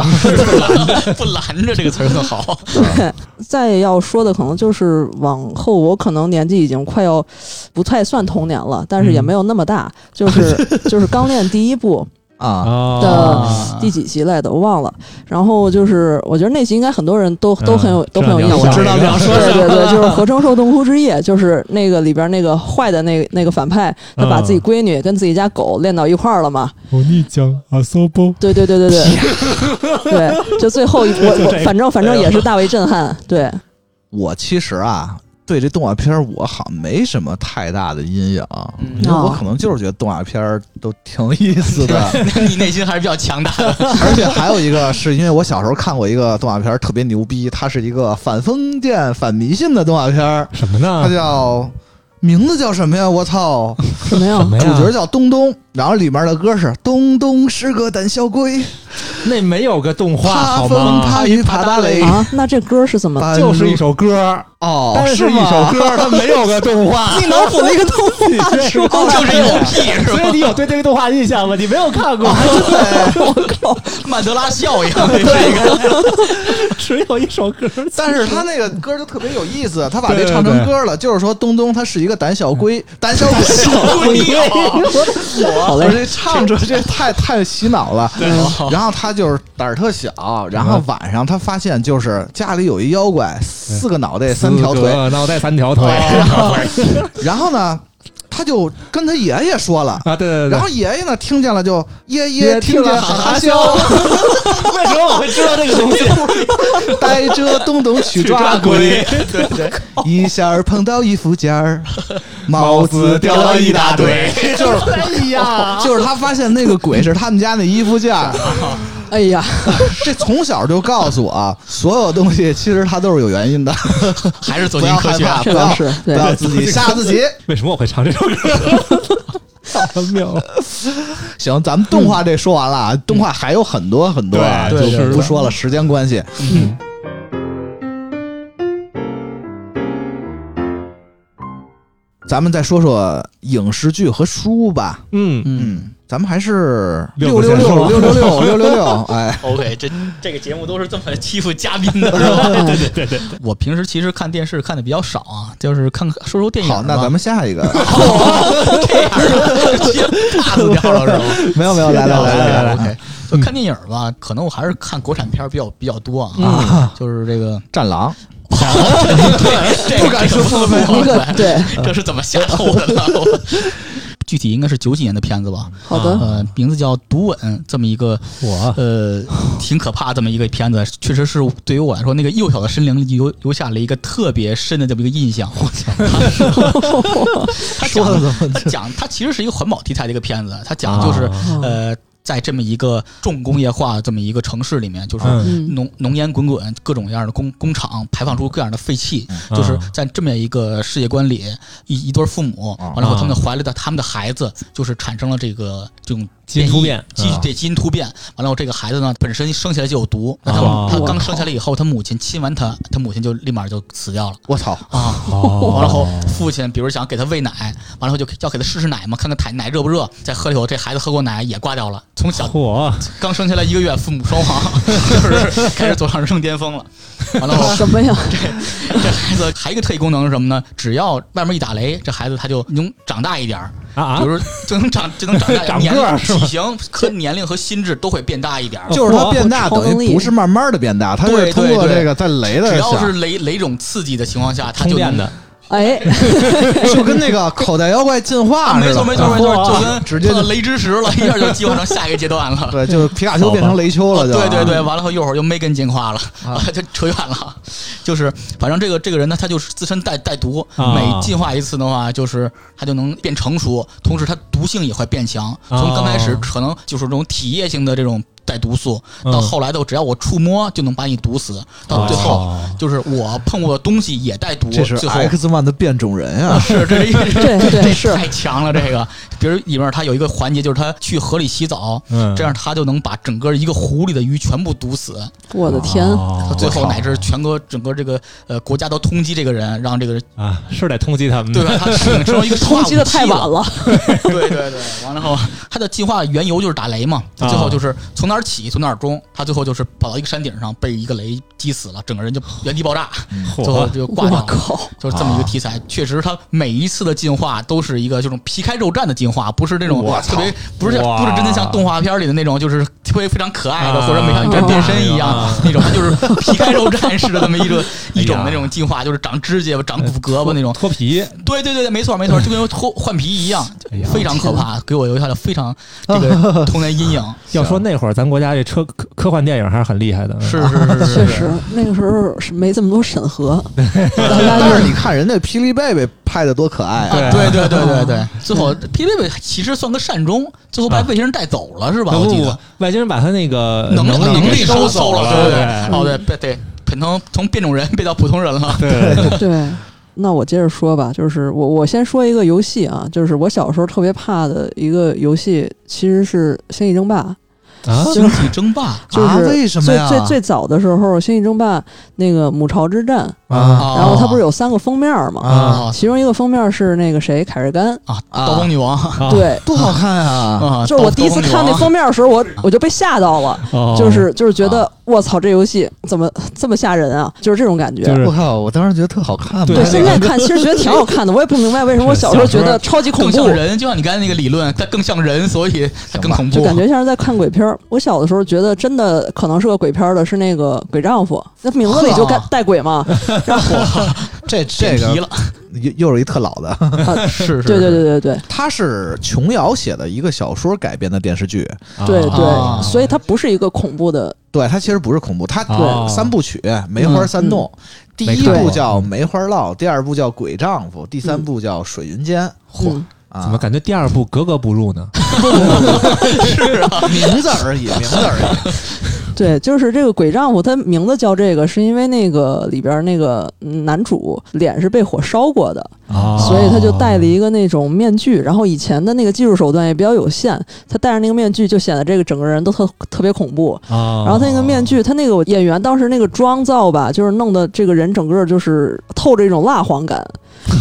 拦着，不拦着这个词儿更好。对，再要说的可能就是往后，我可能年纪已经快要不太算童年了，但是也没有那么大，就是 就是刚练第一部。啊，哦的第几集来的我忘了，然后就是我觉得那集应该很多人都都很有、嗯都很有印象，我知道你要说对对对，就是合成兽洞窟之夜，就是那个里边那个坏的那个那个反派，他把自己闺女跟自己家狗练到一块儿了嘛，お兄ちゃん遊ぼう。对对对对对，对，就最后一我我反正反正也是大为震撼，对，我其实啊， 对这动画片儿我好像没什么太大的阴影，嗯因为我哦可能就是觉得动画片儿都挺有意思的。你内心还是比较强大的。而且还有一个是因为我小时候看过一个动画片儿特别牛逼，它是一个反封建、反迷信的动画片儿，什么呢它？叫名字叫什么呀？我操！什？么呀？主角叫东东，然后里面的歌是东东是个胆小鬼，那没有个动画好吗？怕雨怕打雷，啊，那这歌是怎么？半就是一首歌，哦，但是一首歌 它没有个动画，你脑补了一个动画书，就是一个屁是吧？所以你有对这个动画印象吗？你没有看过，我靠！曼德拉效应，只有一首歌。但是他那个歌就特别有意思，他把对对这唱成对歌了，就是说东东他是一个胆小龟，胆小鬼。好嘞，我这唱着这太太洗脑了。然后他就是胆儿特小，然后晚上他发现就是家里有一妖怪，四个脑袋三条腿，脑袋三条腿然后呢，他就跟他爷爷说了。啊！对对对然后爷爷呢听见了就爷爷爷听见哈哈笑，为什么我会知道这个东西？带着东东去抓鬼，对对，一下儿碰到一副件儿，帽子掉了一大堆。就是哎呀，就是他发现那个鬼是他们家那衣服件儿，哎呀，这从小就告诉我，所有东西其实它都是有原因的，还是走不进科学。要害怕，不要是不要自己吓自己。为什么我会唱这首歌？好妙！行，咱们动画这说完了啊，动画还有很多很多啊，就对对对不说了，时间关系。嗯，咱们再说说影视剧和书吧。嗯，嗯，咱们还是六六六个先说六六六六 六六六，哎，OK，这这个节目都是这么欺负嘉宾的，是吧？对对对对，我平时其实看电视看的比较少啊，就是看看说说电影。好，那咱们下一个，这样直接 pass 掉了是吧？没有没有，来来来来来来，OK，就看电影吧，可能我还是看国产片比较比较多啊，啊，就是这个战狼，不敢说一个对，这是怎么下头的呢？我具体应该是九几年的片子吧，好的，呃，名字叫《毒吻》，这么一个我呃挺可怕这么一个片子，确实是对于我来说，那个幼小的身灵留留下了一个特别深的这么一个印象。他说的讲怎么他讲他其实是一个环保题材的一个片子，他讲的就是、啊呃。在这么一个重工业化的这么一个城市里面，就是浓浓烟滚滚，各种各样的工工厂排放出各样的废气，嗯。就是在这么一个世界观里，一一对父母，啊完了后他们怀了的他们的孩子，就是产生了这个这种基因突变啊基对基因突变。完了后这个孩子呢，本身生下来就有毒，那他哦他刚生下来以后，他母亲亲完他，他母亲就立马就死掉了我操，啊。哦完了后，父亲比如想给他喂奶，完了后就要给他试试奶嘛，看看奶奶热不热。再喝了以后，这孩子喝过奶也挂掉了。从小，刚生下来一个月，父母双亡，就是开始走上人生巅峰了。完了后，什么呀？这这孩子还有一个特异功能是什么呢？只要外面一打雷，这孩子他就能长大一点儿，啊啊比！如说就能长就能长大，长年龄、个体型和年龄和心智都会变大一点儿。就是他变大，等于不是慢慢的变大，他是通过这个在雷的只要是雷雷种刺激的情况下，他就能充电的，哎，就跟那个口袋妖怪进啊，化似的，没错没错没错，就跟直接雷之石了，一下就进化成下一个阶段了。对，就是皮卡丘变成雷丘了，就对对对，完了后一会儿又没跟进化了，啊。就扯远了。就是反正这个这个人呢，他就是自身带带毒，啊。每进化一次的话，就是他就能变成熟，同时他毒性也会变强。从刚开始可能就是这种体液性的这种带毒素，到嗯后来的只要我触摸就能把你毒死，到最后哦就是我碰过的东西也带毒，这是最后 X Man 的变种人啊！是这是一 对对这是太强了，这个。比如里面他有一个环节，就是他去河里洗澡，嗯这样他就能把整个一个湖里的鱼全部毒死。我的天，哦最后乃至全国整个这个呃国家都通缉这个人，让这个人啊，是得通缉他们，对吧？他使用成为一个 通缉的太晚了。对对对，完了后他的进化缘由就是打雷嘛，啊最后就是从哪儿起从哪儿终，他最后就是跑到一个山顶上被一个雷击死了，整个人就原地爆炸，最后，就挂掉了。我靠，就是这么一个题材，确实，他每一次的进化都是一个这种皮开肉绽的进化，不是那种特别，不是哇不是真的像动画片里的那种，就是特别非常可爱的，啊或者美少女战变身一样啊那种，它就是皮开肉绽似的这么一个一种那种进化，就是长指甲吧、长骨骼吧那种。脱皮，对对对对，没错没错，就跟脱换皮一样非常可怕，给我留下了非常这个童年阴影。要说那会儿咱国家这车科科幻电影还是很厉害的，是是是是确实那个时候是没这么多审核，但是你看人家霹雳贝贝拍的多可爱啊！啊，对对对对对，最后霹雳贝贝其实算个善终，最后把外星人带走了是吧？我记得不不不，外星人把他那个能力能力给收收了，对对哦对对对，变成从变种人变到普通人了。对对，对。那我接着说吧，就是我我先说一个游戏啊，就是我小时候特别怕的一个游戏，其实是《星际争霸》。啊，星际争霸？就是啊为什么呀？最最最早的时候，《星际争霸》那个母巢之战，啊。然后它不是有三个封面吗？啊。其中一个封面是那个谁凯瑞甘，啊，刀锋女王。啊，对，多好看啊！啊，就是我第一次看那封面的时候，我我就被吓到了，哦。就是就是觉得我操，这游戏怎么这么吓人啊？就是这种感觉。我靠，我当时觉得特好看。对，现在看其实觉得挺好看的，我也不明白为什么我小时候觉得超级恐怖。更像，人，就像你刚才那个理论，它更像人，所以它更恐怖。就感觉像是在看鬼片儿。我小的时候觉得真的可能是个鬼片儿的，是那个《鬼丈夫》，那名字里就带带鬼嘛。然 后这 这个了，又又是一特老的，啊，是是，对对对对对。它是琼瑶写的一个小说改编的电视剧。对啊。对，所以它不是一个恐怖的，对，它其实不是恐怖，它对三部曲《梅花三弄》，第一部叫《梅花烙》，第二部叫《鬼丈夫》，第三部叫《水云间》。嗯，啊，怎么感觉第二部格格不入呢？是啊，名字而已，名字而已。对，就是这个鬼丈夫，他名字叫这个，是因为那个里边那个嗯男主脸是被火烧过的，啊所以他就戴了一个那种面具。然后以前的那个技术手段也比较有限，他戴上那个面具就显得这个整个人都特特别恐怖。啊，然后他那个面具，他那个演员当时那个妆造吧，就是弄得这个人整个就是透着一种蜡黄感，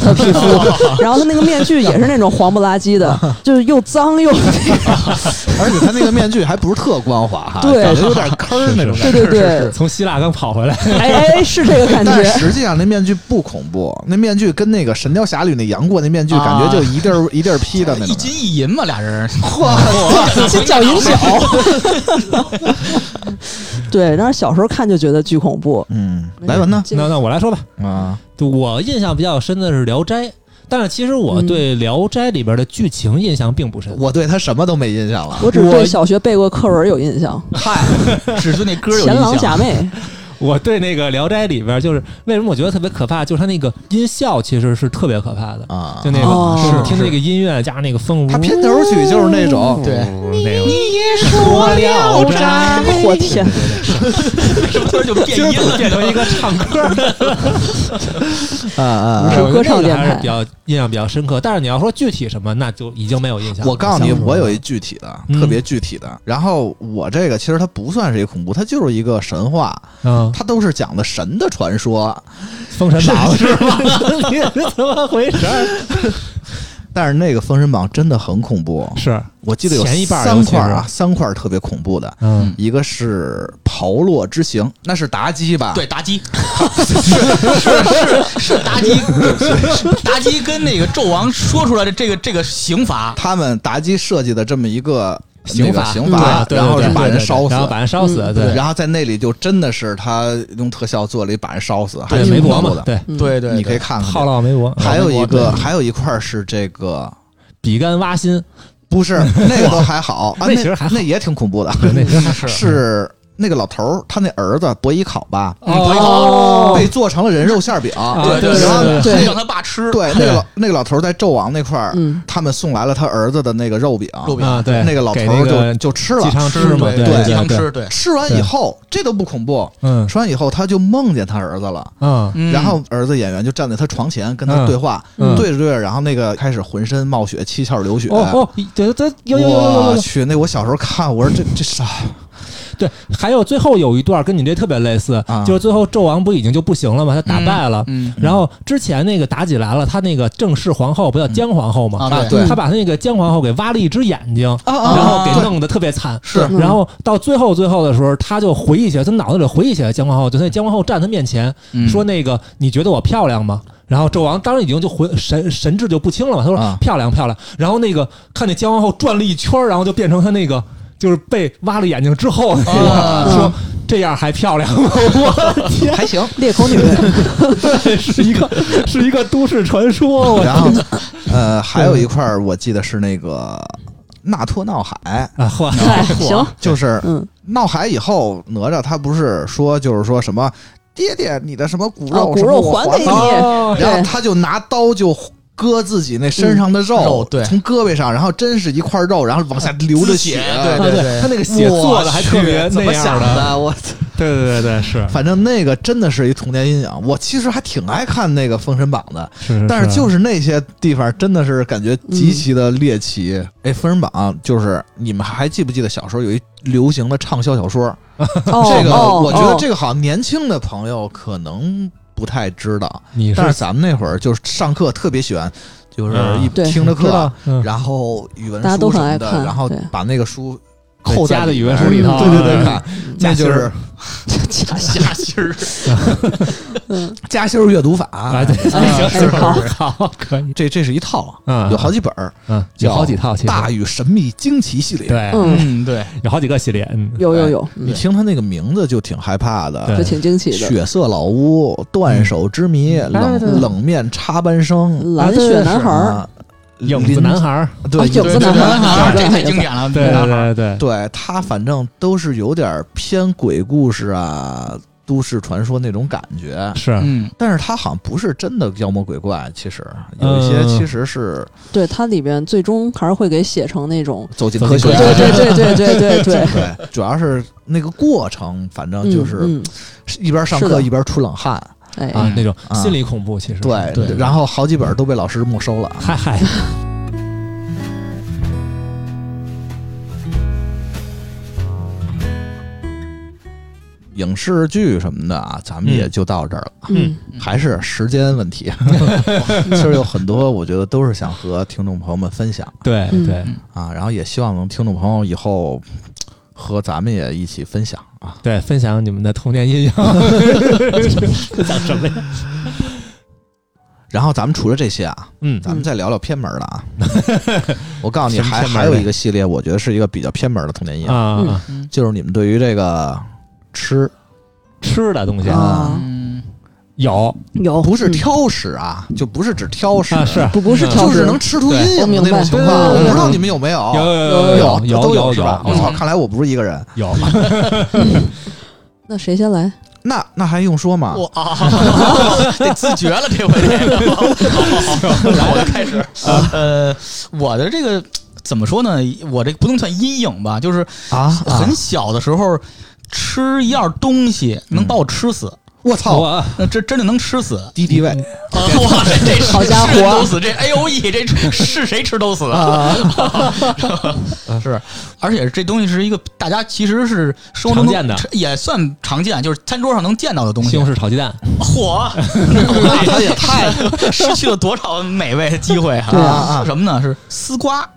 他皮肤。然后他那个面具也是那种黄不拉几的，就是又脏又 而且他那个面具还不是特光滑哈，对感觉有点坑儿那种感觉。对对对，从希腊刚跑回来，哎哎哎，是这个感觉。但实际上那面具不恐怖，那面具跟那个《神雕侠侣》那杨过那面具啊感觉就一地儿一地儿披的那种。一金一银嘛，俩人，金角银角。对，但是小时候看就觉得巨恐怖。嗯，来文呢？那那我来说吧。啊，就我印象比较深的是《聊斋》，但是其实我嗯对《聊斋》里边的剧情印象并不深。我对他什么都没印象了。我只对小学背过课文有印象，嗨，只对那歌有印象。我对那个《聊斋》里边，就是为什么我觉得特别可怕，就是它那个音效其实是特别可怕的，啊，就那个、哦是听那个音乐加上那个风，它片头曲就是那种对那种。说聊斋，我天，突然就变就是音了，变成一个唱歌的，啊啊啊！是歌唱电台还是比较印象比较深刻。但是你要说具体什么，那就已经没有印象了。我告诉你，我有一具体的，嗯特别具体的。然后我这个其实它不算是一个恐怖，它就是一个神话，嗯，它都是讲的神的传说。封神榜是吗？你是怎么回事儿？但是那个《封神榜》真的很恐怖，是，我记得有前一半三块儿啊，三块儿特别恐怖的。嗯，一个是炮烙之刑，那是妲己吧？对，妲己 是是是是妲己，妲己跟那个纣王说出来的这个这个刑罚，他们妲己设计的这么一个刑法刑法，然后把人烧死然后。把人烧死，嗯对，然后在那里就真的是他用特效做了一把人烧死，还对挺梅伯嘛，恐怖的。对，嗯对对，你可以看看套这个。烙梅伯，还有一个，还有一块是这个，比干挖心，不是 那个都还好啊，那其实还那也挺恐怖的。那真是是那个老头儿，他那儿子伯邑考吧，哦。被做成了人肉馅饼。对对然后对对还让他爸吃，对，那个老那个老头儿在纣王那块儿，嗯，他们送来了他儿子的那个肉饼，肉饼。啊，对，那个老头儿就就吃了。吃吃嘛，对对鸡汤，吃，对，吃完以后，这都不恐怖。嗯。吃完以后，他就梦见他儿子了，嗯。嗯然后儿子演员就站在他床前跟他对话，嗯。对着对着，然后那个开始浑身冒血，七窍流血。哦哦，对对有有有有有有有，我去，那我小时候看，我说这这啥？对，还有最后有一段跟你这特别类似啊，就是最后纣王不已经就不行了吗？他打败了。嗯然后之前那个妲己来了，他那个正式皇后不叫姜皇后吗？啊对他把他那个姜皇后给挖了一只眼睛，然后给弄得特别惨。是嗯然后到最后最后的时候，他就回忆起来，他脑子里回忆起来姜皇后，就那姜皇后站他面前嗯说：“那个你觉得我漂亮吗？”然后纣王当时已经就魂神神志就不清了嘛，他说啊漂亮漂亮。然后那个看那姜皇后转了一圈，然后就变成他那个就是被挖了眼睛之后那个啊。说这样还漂亮吗？我天，还行。裂口女，是一个是一个都市传说。我然后，呃，还有一块儿我记得是那个纳托闹海，啊嚯，哎，行，就是嗯，闹海以后，哪吒他不是说就是说什么爹爹，你的什么骨啊骨肉什么我肉还给你。哦然后他就拿刀就割自己那身上的肉，肉对从胳膊上，然后真是一块肉，然后往下流着血，对对对，他那个血做的还特别怎么样想的？我对对对对，是反正那个真的是一童年阴影。我其实还挺爱看那个《封神榜》的，是，但是就是那些地方真的是感觉极其的猎奇。哎，《封神榜》就是你们还记不记得小时候有一流行的畅销小说？哦 这个哦我觉得哦这个好像年轻的朋友可能。不太知道。你但是咱们那会儿就是上课特别喜欢，就是嗯。一听着课然后语文书什么的，然后把那个书对扣在的语文书里头对对对，那就是假虾心儿，嗯，夹心儿阅读法啊，对，好 好，可以，这这是一套，嗯，有好几本儿，嗯，有好几套，其实大禹神秘惊奇系列。，对，嗯，嗯，对，有好几个系列，嗯，有有有，你听他那个名字就挺害怕的，对就挺惊奇的。血色老屋、断手之谜、对对对冷冷面插班生、蓝血男孩影子男孩儿，对啊影子男孩儿对这太经典了，对对对对，对他反正都是有点偏鬼故事啊、都市传说那种感觉。是，嗯，但是他好像不是真的妖魔鬼怪，其实有一些嗯。其实是对它里边最终还是会给写成那种，走进科学。对对对对对对对，对，主要是那个过程，反正就是嗯，一边上课一边出冷汗。嗯哎，啊，那种啊心理恐怖，其实对，对然后好几本都被老师没收了。嗨嗨，影视剧什么的啊，咱们嗯也就到这儿了。嗯，还是时间问题，其实有很多，我觉得都是想和听众朋友们分享嗯对对。啊，然后也希望能听众朋友以后和咱们也一起分享啊。对，分享你们的童年阴影，讲什么呀？然后咱们除了这些啊，嗯。咱们再聊聊偏门的啊。我告诉你，还还有一个系列，我觉得是一个比较偏门的童年阴影，啊，就是你们对于这个吃吃的东西啊。嗯，有。有。不是嗯。挑食啊，就不是指挑食。啊，是。不不是嗯。就是挑食，能吃出阴影的那种情况。我不知道你们有没有？有有有有有都有是吧？我操，看来我不是一个人。有，那谁先来？那那还用说吗？我啊，得自觉了，这回。这个，好好好，我就开始。呃，我的这个怎么说呢？我这不能算阴影吧，就是啊，很小的时候吃一样东西能把我吃死，我操，我那这真的能吃死。敌敌畏啊哇，这这是好家伙是人都死，这 A O E 这是谁吃都死啊！是，而且这东西是一个大家其实是生活中常见的也算常见，就是餐桌上能见到的东西西红。柿炒鸡蛋，嚯，那他也太失去了多少美味的机会啊！啊啊是什么呢？是丝瓜，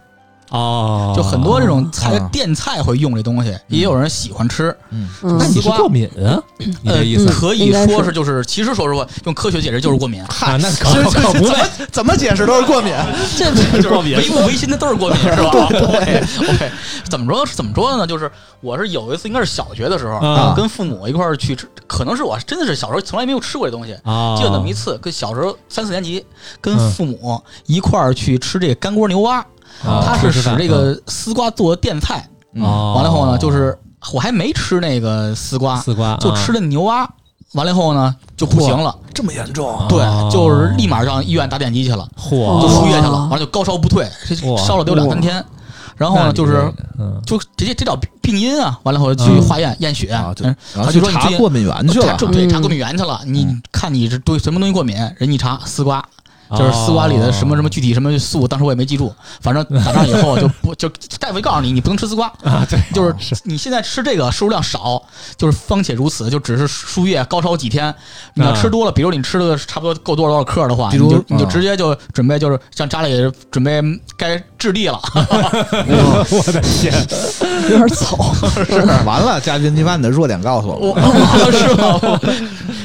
哦，就很多这种菜啊电菜会用这东西，也有人喜欢吃。嗯那你是过敏啊？你呃可以说是就是，其实说实话，用科学解释就是过敏。啊？那这可可不怎么怎么解释都是过敏。这就是过敏唯物唯心的都是过敏，是吧？OK OK，怎么说？怎么说呢？就是我是有一次，应该是小学的时候，啊跟父母一块儿去吃，可能是我真的是小时候从来没有吃过这东西。啊，记得那么一次，跟小时候三四年级，跟嗯父母一块儿去吃这个干锅牛蛙，啊它是使这个丝瓜做的垫菜。哦，完了后呢，就是我还没吃那个丝瓜，丝瓜，就吃的牛蛙。完了以后呢，就不行了，这么严重？啊对，哦就是立马上医院打点滴去了。就嚯，输液去了，哦完了就高烧不退，烧了得有两三天。然后呢，就是就直接这这叫病因啊，完了后去嗯化验验血，他就说查过敏源去了。对，嗯查过敏源去了。你嗯看你是对什么东西过敏，人一查丝瓜，就是丝瓜里的什么什么具体什么素，当时我也没记住。反正打仗以后就不就大夫一告诉你，你不能吃丝瓜，啊，对，就是是你现在吃这个摄入量少，就是方且如此，就只是输液高烧几天。你要吃多了，比如你吃的差不多够多少多少克的话，比如你就你就啊直接就准备就是像家里准备该置地了。我的天，有点早，是完了，嘉宾，你把你的弱点告诉我。我 是吧？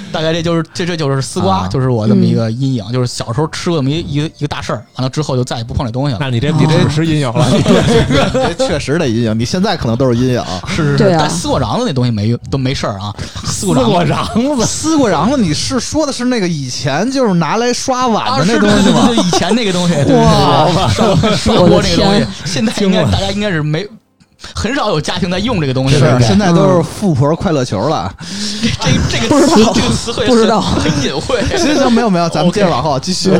我大概这就是这这就是丝瓜，啊就是我这么一个阴影，就是小时候吃过这么一一个一个大事儿，完了之后就再也不碰这东西了。那你这你这是阴影了，这确实得阴影，你现在可能都是阴影。是是是，对啊但丝瓜瓤子那东西没都没事儿啊。丝瓜瓤子瓤子，丝瓜瓤子，你是说的是那个以前就是拿来刷碗啊，的是那东西吗？对对对以前那个东西，对对对哇对刷刷锅那个东西天，现在应该大家应该是没很少有家庭在用这个东西。是。现在都是富婆快乐球了。这这个不知道词这个词汇 不知道。很很隐晦。行行，没有没有，咱们接着往后继续。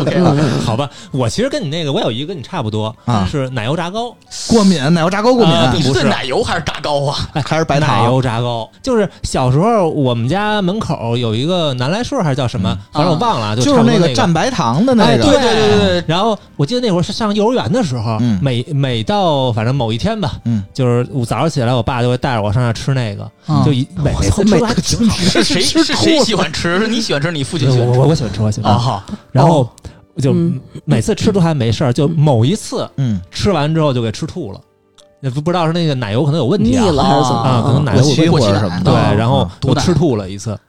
好吧，我其实跟你那个我有一个跟你差不多啊。是奶油炸糕，过敏，奶油炸糕过啊敏你是。对不是奶油还是炸糕啊？还是白奶？油炸糕，就是小时候我们家门口有一个南来顺还是叫什么，反正我忘了，就是那个蘸白糖的那哎，个。对对对对对。然后我记得那会儿是上幼儿园的时候，嗯。每每到反正某一天吧，嗯，就是我早上起来，我爸就会带着我上那吃那个，嗯就一每每次吃每都挺好是谁是谁喜欢吃？是你喜欢吃，你父亲喜欢吃我我我喜欢吃，我喜欢吃。然后就嗯每次吃都还没事儿，就某一次嗯，吃完之后就给吃吐了，也不不知道是那个奶油可能有问题腻啊了还是怎么啊，可能奶油过期有问题或者什么的，对，然后毒奶就吃吐了一次，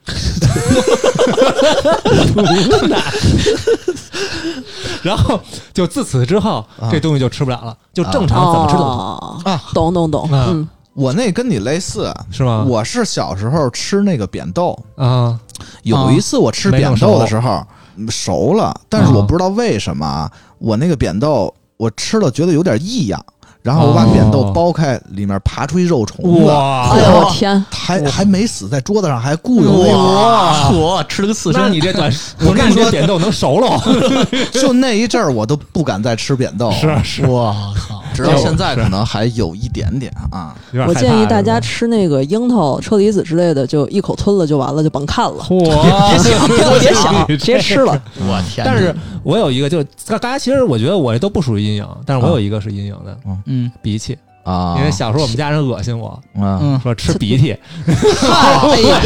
然后就自此之后啊这东西就吃不了了，就正常怎么吃都啊懂懂懂，啊嗯，我那跟你类似，是吗？我是小时候吃那个扁豆，啊，有一次我吃扁豆的时候嗯熟了，但是我不知道为什么啊，我那个扁豆我吃了觉得有点异样，然后我把哦扁豆剥开，里面爬出一肉虫子，哇哎呦我天，还还没死，在桌子上还雇佣那个。哇，我吃了个刺身，那你这短，我跟你说，扁豆能熟了，就那一阵儿，我都不敢再吃扁豆，是是，我靠，直到现在可能还有一点点啊。我建议大家吃那个樱桃、车厘子之类的，就一口吞了就完了，就甭看了，嚯 别想别想，直接吃了。我天哪！但是我有一个，就大家其实我觉得我这都不属于阴影，但是我有一个是阴影的嗯鼻涕，啊，因为小时候我们家人恶心我嗯，嗯，说吃鼻涕，哎呀，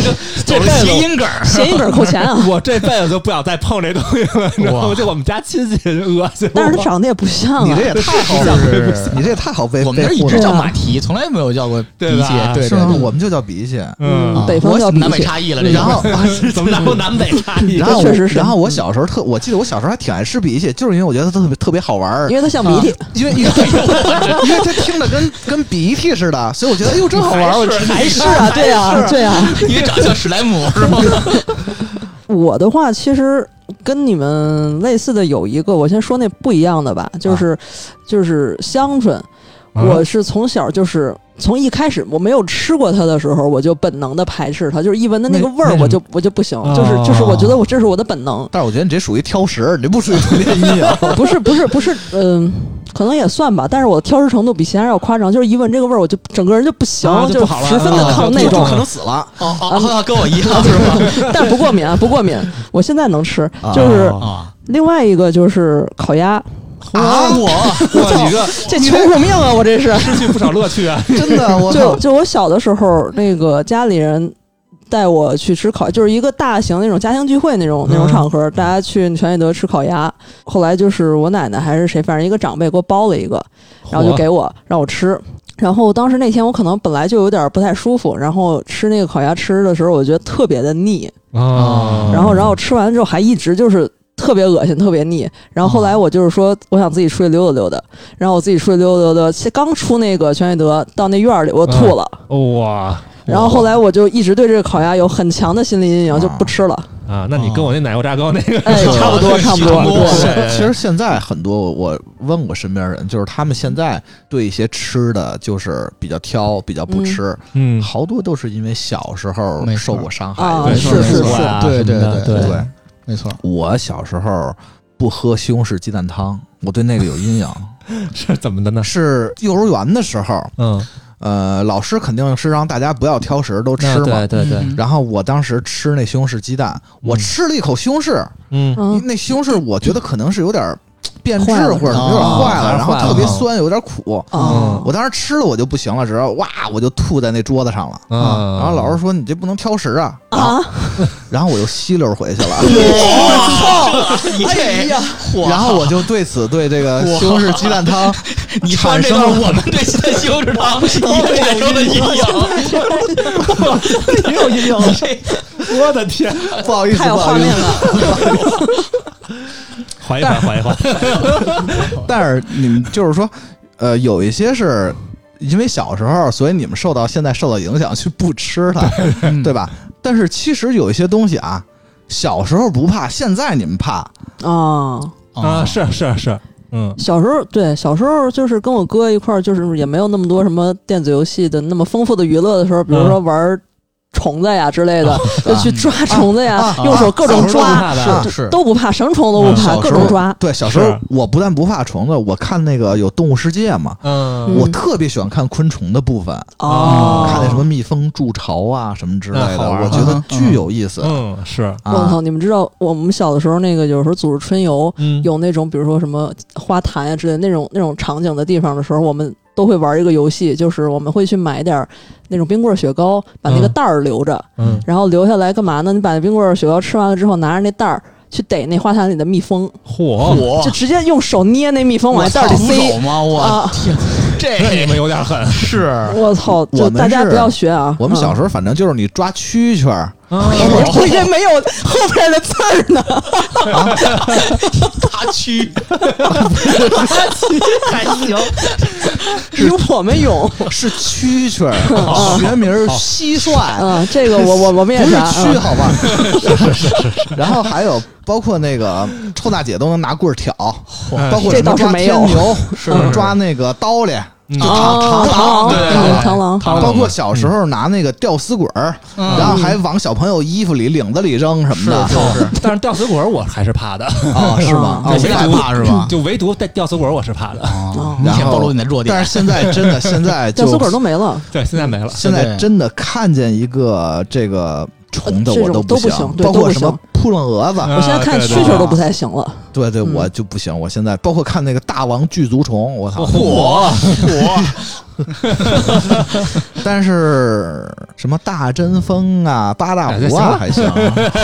走了谐音梗儿，谐音梗扣钱啊！我这辈子就不想再碰这东西了，你知道吗？哇就我们家亲戚恶心我，但是它长得也不像啊你这。也太好是你这也太好被我们一直叫了，马蹄，从来没有叫过鼻涕，对我们就叫鼻涕。嗯嗯，北方叫鼻南北涕，差异了，这然后，怎么南北差异？然后我确实是然后我小时候特，我记得我小时候还挺爱吃鼻涕，就是因为我觉得它特别特别好玩儿因，为它像鼻涕。因为因为因为它听着跟跟鼻涕似的，所以我觉得 哎呦真好。玩儿，我吃还是啊，对啊，对啊。因为长得像史莱姆 是吗？我的话其实跟你们类似的有一个，我先说那不一样的吧，就是就是香椿，我是从小就是从一开始我没有吃过它的时候，我就本能的排斥它，就是一闻的那个味儿我就我就不行，哦就是就是我觉得我这是我的本能，但是我觉得你这属于挑食，你这不属于童年阴影。不是不是不是，嗯、可能也算吧，但是我挑食程度比其他人要夸张，就是一闻这个味儿我就整个人就不行，啊就不好了十分的啊就就抗那种可，能死了哦哦，跟我一样 是吧？但不过敏啊不过敏，我现在能吃，啊就是啊另外一个就是烤鸭，啊！我哇，你这这穷苦命啊，我这是。失去不少乐趣啊！真的，我就！就我小的时候，那个家里人带我去吃烤，就是一个大型那种家庭聚会那种那种嗯场合，大家去全聚德吃烤鸭。后来就是我奶奶还是谁，反正一个长辈给我包了一个，然后就给我让我吃。然后当时那天我可能本来就有点不太舒服，然后吃那个烤鸭吃的时候，我觉得特别的腻，啊然后然后吃完之后还一直就是。特别恶心，特别腻。然后后来我就是说，我想自己出去溜达溜达。然后我自己出去溜达溜达，刚出那个全聚德，到那院儿里我吐了。哇然后后来我就一直对这个烤鸭有很强的心理阴影，就不吃了。啊，那你跟我那奶油炸糕那个哎，差不多，差不多。其实现在很多我问过身边人，就是他们现在对一些吃的就是比较挑，比较不吃，嗯好多都是因为小时候受过伤害。啊对是是是对对对对对，没错，我小时候不喝西红柿鸡蛋汤，我对那个有阴影。是怎么的呢？是幼儿园的时候，嗯，呃，老师肯定是让大家不要挑食，都吃嘛。对对对，嗯。然后我当时吃那西红柿鸡蛋，我吃了一口西红柿，嗯。嗯，那西红柿我觉得可能是有点变质或者有点坏了，啊然后特别酸，有点苦。啊我当时吃了我就不行了，只要哇我就吐在那桌子上了。啊然后老师说你这不能挑食啊，啊！然后我又吸溜回去了。你这呀，然后我就对此对这个西红柿鸡蛋汤 你说完这段，我们对现在西红柿汤也产生了阴影，挺有阴影的。我的天，不好意思，太有不好意思。画面了。缓一缓，缓一缓，但是你们就是说，呃，有一些是因为小时候，所以你们受到现在受到影响去不吃它，对吧？但是其实有一些东西啊，小时候不怕，现在你们怕。啊，啊，是是是，嗯。小时候对，小时候就是跟我哥一块儿，就是也没有那么多什么电子游戏的那么丰富的娱乐的时候，比如说玩虫子呀之类的，就去抓虫子呀，啊用手各种抓，是是都不怕，什么虫都不怕，各种抓。对，小时候我不但不怕虫子，我看那个有《动物世界》嘛，嗯我特别喜欢看昆虫的部分，哦，看那什么蜜蜂筑巢啊什么之类的，我觉得巨有意思。嗯是，啊我操！你们知道我们小的时候那个有时候组织春游，嗯有那种比如说什么花坛呀之类那种那种场景的地方的时候，我们都会玩一个游戏，就是我们会去买点儿那种冰棍儿雪糕，把那个嗯袋儿留着，嗯，然后留下来干嘛呢？你把那冰棍儿雪糕吃完了之后，拿着那袋儿去逮那花坛里的蜜蜂，嚯，我就直接用手捏那蜜蜂往袋儿里塞手。吗？我啊天，这你们有点狠。是我操！我们是就大家不要学啊！我们小时候，反正就是你抓蛐蛐儿，嗯我我以为没有后边的字儿呢。大区，还行，比我们勇。是蛐蛐儿，学名儿蟋蟀。嗯，这个我我我们也不是是啊。蛆，好吧？是是是。然后还有包括那个臭大姐都能拿棍儿挑，包括抓倒是没有天牛，是抓那个刀猎，嗯就啊，螳螳螂，对对螳螂，螳螂包括小时候拿那个吊死鬼儿，嗯然后还往小朋友衣服里、领子里扔什么的，是是 但是吊死鬼儿我还是怕的，啊，是吗？嗯哦这谁害怕是吧？就唯独带吊死鬼儿我是怕的。啊，然后明显暴露你的弱点。但是现在真的，现在就 吊死鬼都没了。对，现在没了。现在真的看见一个这个虫的呃这种我都不行，包括什么扑棱蛾子，嗯我现在看蛐蛐都不太行了。对对，嗯我就不行。我现在包括看那个大王巨足虫，我操！火火 但是什么大针蜂啊、八大胡啊还行，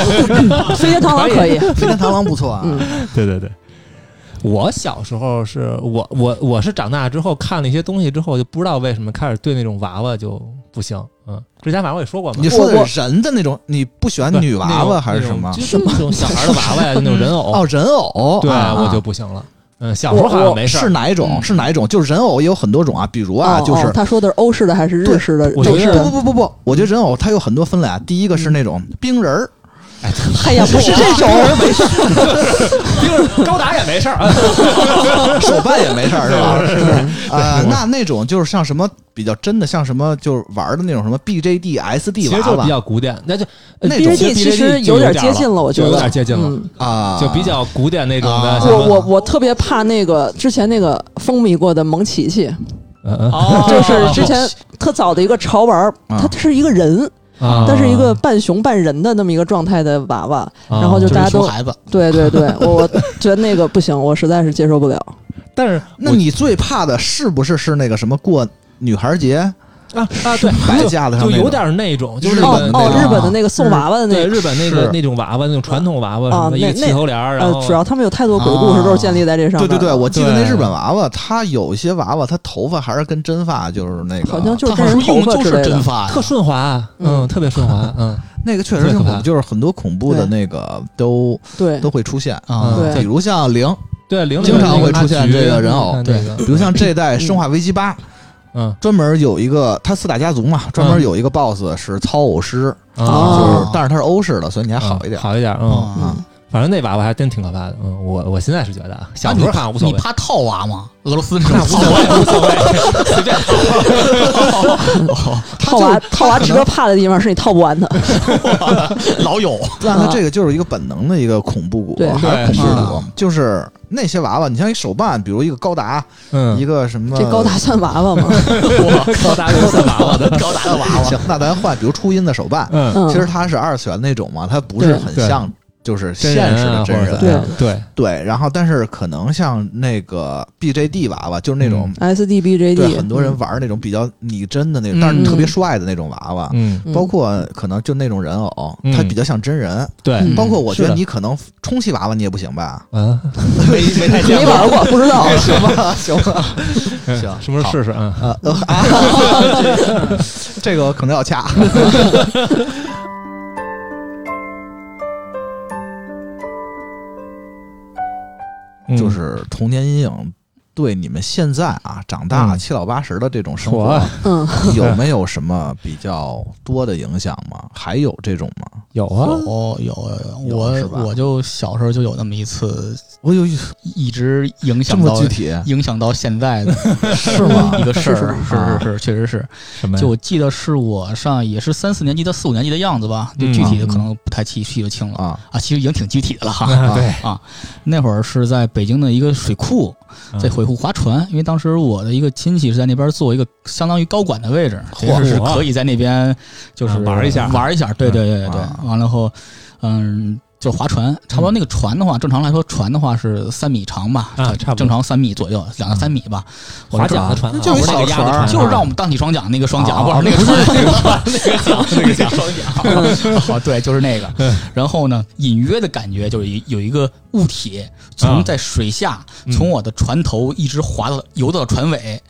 飞天螳螂可以，飞天螳螂不错啊。嗯，对对对，我小时候是我我我是长大之后看了一些东西之后，就不知道为什么开始对那种娃娃就不行。嗯，之前反正我也说过嘛你，说的是人的那种，你不喜欢女娃娃还是什么？就是那种小孩的娃娃呀，就那种人偶。哦，人偶，对，啊我就不行了。嗯，小时候好像没事是哪一种？嗯是哪一种？就是人偶也有很多种啊，比如啊，哦就是哦他说的是欧式的还是日式的？我觉得日式的不不不不不，我觉得人偶它有很多分类啊。第一个是那种冰人儿，哎呀，不是这种，没事儿，高达也没事儿啊。手办也没事儿 是吧？是不是？啊，那那种就是像什么比较真的，像什么就是玩的那种什么 BJD、SD 娃其实就是比较古典，那就呃那种 BJD 其实有点接近了，我觉得有点接近了，嗯啊，就比较古典那种的。啊我我我特别怕那个之前那个风靡过的蒙奇奇，嗯嗯哦就是之前特早的一个潮玩它是一个人，啊，它是一个半熊半人的那么一个状态的娃娃，啊，然后就就是大家都熊孩子，对对对，我我觉得那个不行，我实在是接受不了。但是那你最怕的是不是是那个什么过女孩节啊啊对，摆架子上就有点那种，就是日哦哦，本那种日本的那个送娃娃的那个。对日本那个那种娃娃，那种传统娃娃，啊什么一个气头帘儿，然后，呃主要他们有太多鬼故事都是建立在这上面。对对对，我记得那日本娃娃，它有一些娃娃，它头发还是跟真发，就是那个，好像就是他好像真人头用就是。真发，特顺滑，嗯，嗯特别顺滑，嗯，那个确实挺恐怖，就是很多恐怖的那个都对都会出现啊对比如像零，对，零经常会出现这个人偶对，比如像这代《生化危机八》，嗯。专门有一个他四大家族嘛，专门有一个 BOSS 是操偶师，啊。就是但是他是欧式的，所以你还好一点。好一点，嗯，啊。嗯，反正那娃娃还真挺可怕的，嗯，我我现在是觉得啊，小时候好像无所谓，你怕套娃吗？俄罗斯那种。无所谓，无所谓，随便套。娃套娃值得怕的地方是你套不完的。老有。那他这个就是一个本能的一个恐怖谷，对还是恐怖谷，就是那些娃娃，你像一手办，比如一个高达，嗯。一个什么这高达算娃娃吗？高达就算娃娃。的，高达的娃娃，行，那咱换，比如初音的手办，嗯，嗯，其实它是二次元那种嘛，它不是很像，就是现实的真人。或者怎么样对，对，然后但是可能像那个 BJD 娃娃，就是那种、SD BJD，很多人玩那种比较拟真的那种，嗯但是特别帅的那种娃娃，嗯，嗯包括可能就那种人偶，嗯它比较像真人。对，嗯包括我觉得你可能充气娃娃你也不行吧？啊，没没太没玩过，不知道。行吧，行吧，行什么时候试试啊？啊，这个可能要掐。就是童年阴影对你们现在啊长大嗯七老八十的这种生活，嗯，有没有什么比较多的影响吗？还有这种吗？有啊，有有有，我我就小时候就有那么一次，我有一直影响到具体影响到现在的 是吗？一个事儿，是是是是，确实是。什么？就我记得是我上也是三四年级到四五年级的样子吧，就嗯具体的可能不太记记得清了啊啊，其实已经挺具体的了哈。啊 对，啊，那会儿是在北京的一个水库，在嗯水库划船，因为当时我的一个亲戚是在那边做一个相当于高管的位置，嚯其实是可以在那边就是啊玩一下玩一下。对对对对。完了后，嗯，就是划船，差不多那个船的话，正常来说船的话是三米长吧，啊差不多正常三米左右，两到三米吧。划桨的船啊，就是那个小船就是让我们荡起双桨那个双桨，哦不是那个船，那个船，那个桨，那个桨，双桨。哦，对，就是那个。然后呢，隐约的感觉就是有一个物体从在水下，嗯从我的船头一直滑到游到船尾，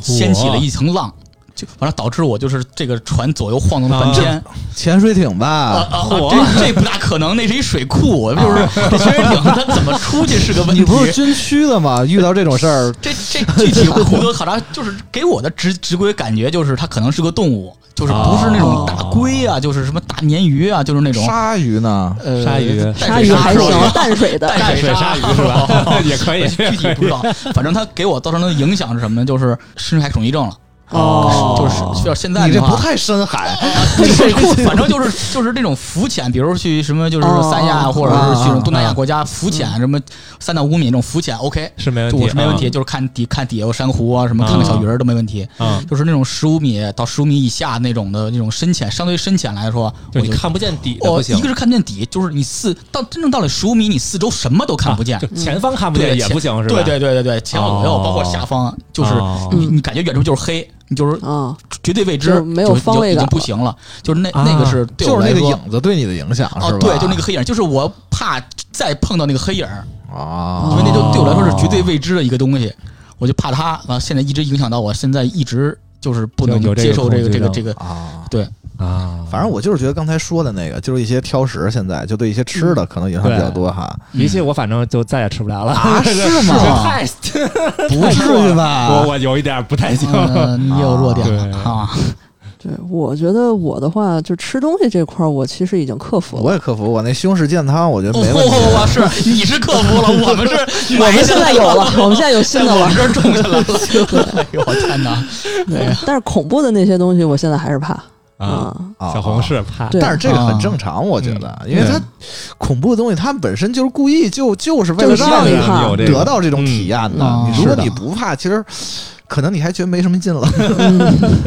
掀起了一层浪。就完了，导致我就是这个船左右晃动了半天潜水艇啊吧，啊！啊这这不大可能，那是一水库，就是这潜水艇它怎么出去是个问题。你不是军区的吗？遇到这种事儿，这这具体胡歌考察，就是给我的直直规感觉就是它可能是个动物，就是不是那种大龟啊，就是什么大鲶鱼啊，就是那种鲨鱼呢？呃鲨鱼淡鲨鱼还行，淡水的。淡水鲨鱼是吧 也可以 具体不知道，反正它给我造成的影响是什么呢？就是深海恐惧症了。哦。就是就是现在你这，不太深海，水库，反正就是就是那种浮潜，比如去什么就是哦三亚或者是去东南亚啊国家浮潜，什么三到五米那种浮潜，OK，是没问题，我是没问题，啊就是看底看底下有珊瑚啊，什么看个小鱼儿都没问题。啊，就是那种十五米到十五米以下那种的那种深浅，相对深浅来说，我就看不见底的哦，不行一个，是看不见底，就是你四到真正到了十五米，你四周什么都看不见前方看不见对也不行是吧？对对对对对，前后左右哦包括下方，就是哦。你你感觉远处就是黑，你就是啊，绝对未知，就没有方位已经感不行了。就是那啊那个是对就是那个影子对你的影响是吧？，哦对，就那个黑影，就是我怕再碰到那个黑影，啊，因为那就对我来说是绝对未知的一个东西，我就怕它，完现在一直影响到我，现在一直就是不能接受这个这个这个，啊。对，啊，反正我就是觉得刚才说的那个，就是一些挑食，现在就对一些吃的可能影响比较多哈。脾气我反正就再也吃不了了啊 是吗太不至于吧？我我有一点不太行，嗯，你也有弱点了啊，对，我觉得我的话，就吃东西这块儿，我其实已经克服了。我也克服，我那西红柿健汤，我觉得没问题。哦，是你是克服了，我们是我们现在有了，我们现在有新的了我们。这儿种下来了。哎呦我天哪！对，但是恐怖的那些东西，我现在还是怕啊，小红是怕，但是这个很正常，我觉得，因为它恐怖的东西，它本身就是故意就就是为了就是让让你得到这种体验的。如果你不怕，其实可能你还觉得没什么劲了，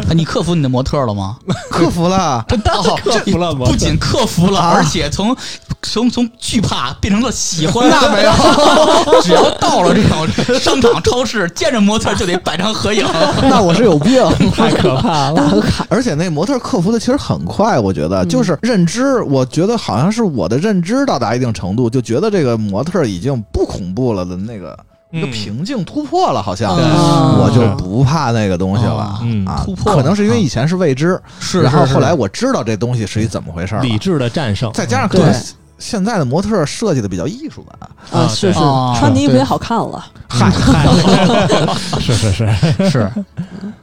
哎 你克服你的模特了吗？克服了。哦，克服了不仅克服了，啊而且从从从惧怕变成了喜欢。那没有，只要到了这种商场、超市，见着模特就得摆张合影。那我是有病。太可怕了。打卡，而且那模特克服的其实很快，我觉得嗯就是认知，我觉得好像是我的认知到达一定程度，就觉得这个模特已经不恐怖了的那个一个嗯瓶颈突破了，好像对我就不怕那个东西了嗯啊突。破可能是因为以前是未知，是然后后来我知道这东西是一怎么回事儿理智的战胜，再加上可能对现在的模特设计的比较艺术感，啊，啊是是哦，穿的衣服也好看了。嗨，是是是，是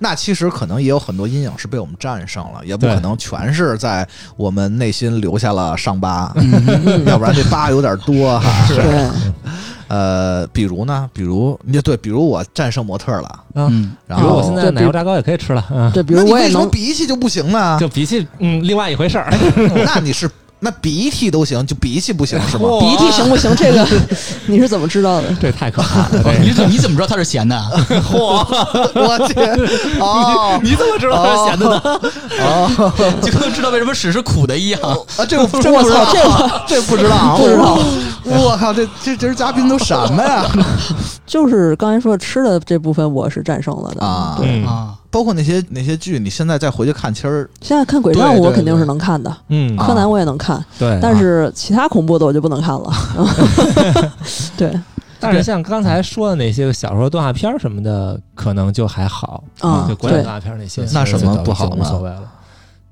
那其实可能也有很多阴影是被我们战胜了，也不可能全是在我们内心留下了伤疤，嗯 要不然这疤有点多哈。对，呃，比如呢，比如你对，比如我战胜模特了，啊，嗯，然后我现在奶油炸糕也可以吃了，嗯，对，比那你为什么如我也能，鼻涕就不行呢？就脾气，嗯，另外一回事儿。那你是那鼻涕都行，就鼻涕不行是吗？鼻涕行不行？这个 你是怎么知道的？这太可怕了，你怎你怎么知道它是咸的？我天，哦你怎么知道它是咸的呢？哦就跟知道为什么屎是苦的一样。啊，这我真不知道，这我这不知道啊，不知道。我靠，这这这嘉宾都什么呀？就是刚才说吃的这部分，我是战胜了的啊啊，包括那些那些剧，你现在再回去看，其实现在看鬼账对对我肯定是能看的，嗯，啊柯南我也能看，对，但是其他恐怖的我就不能看了。对 但是像刚才说的那些小说、动画片儿什么的，可能就还好啊就国产对动画片儿那些，那什么就不好无所谓了。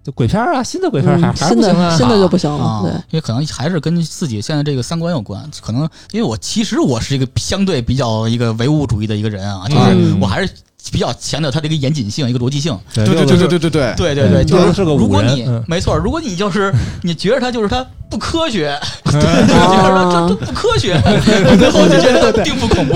就鬼片儿啊，新的鬼片儿还嗯还是不行啊。新的新的就不行了啊，对，因为可能还是跟自己现在这个三观有关。可能因为我其实我是一个相对比较一个唯物主义的一个人啊，就是嗯我还是比较强调它的一个严谨性、一个逻辑性。对对对对对对对。对，对对就是是个如果你没错，如果你就是 你觉得它就是它不科学，嗯。觉得它这这不科学，然后就觉得并不恐怖，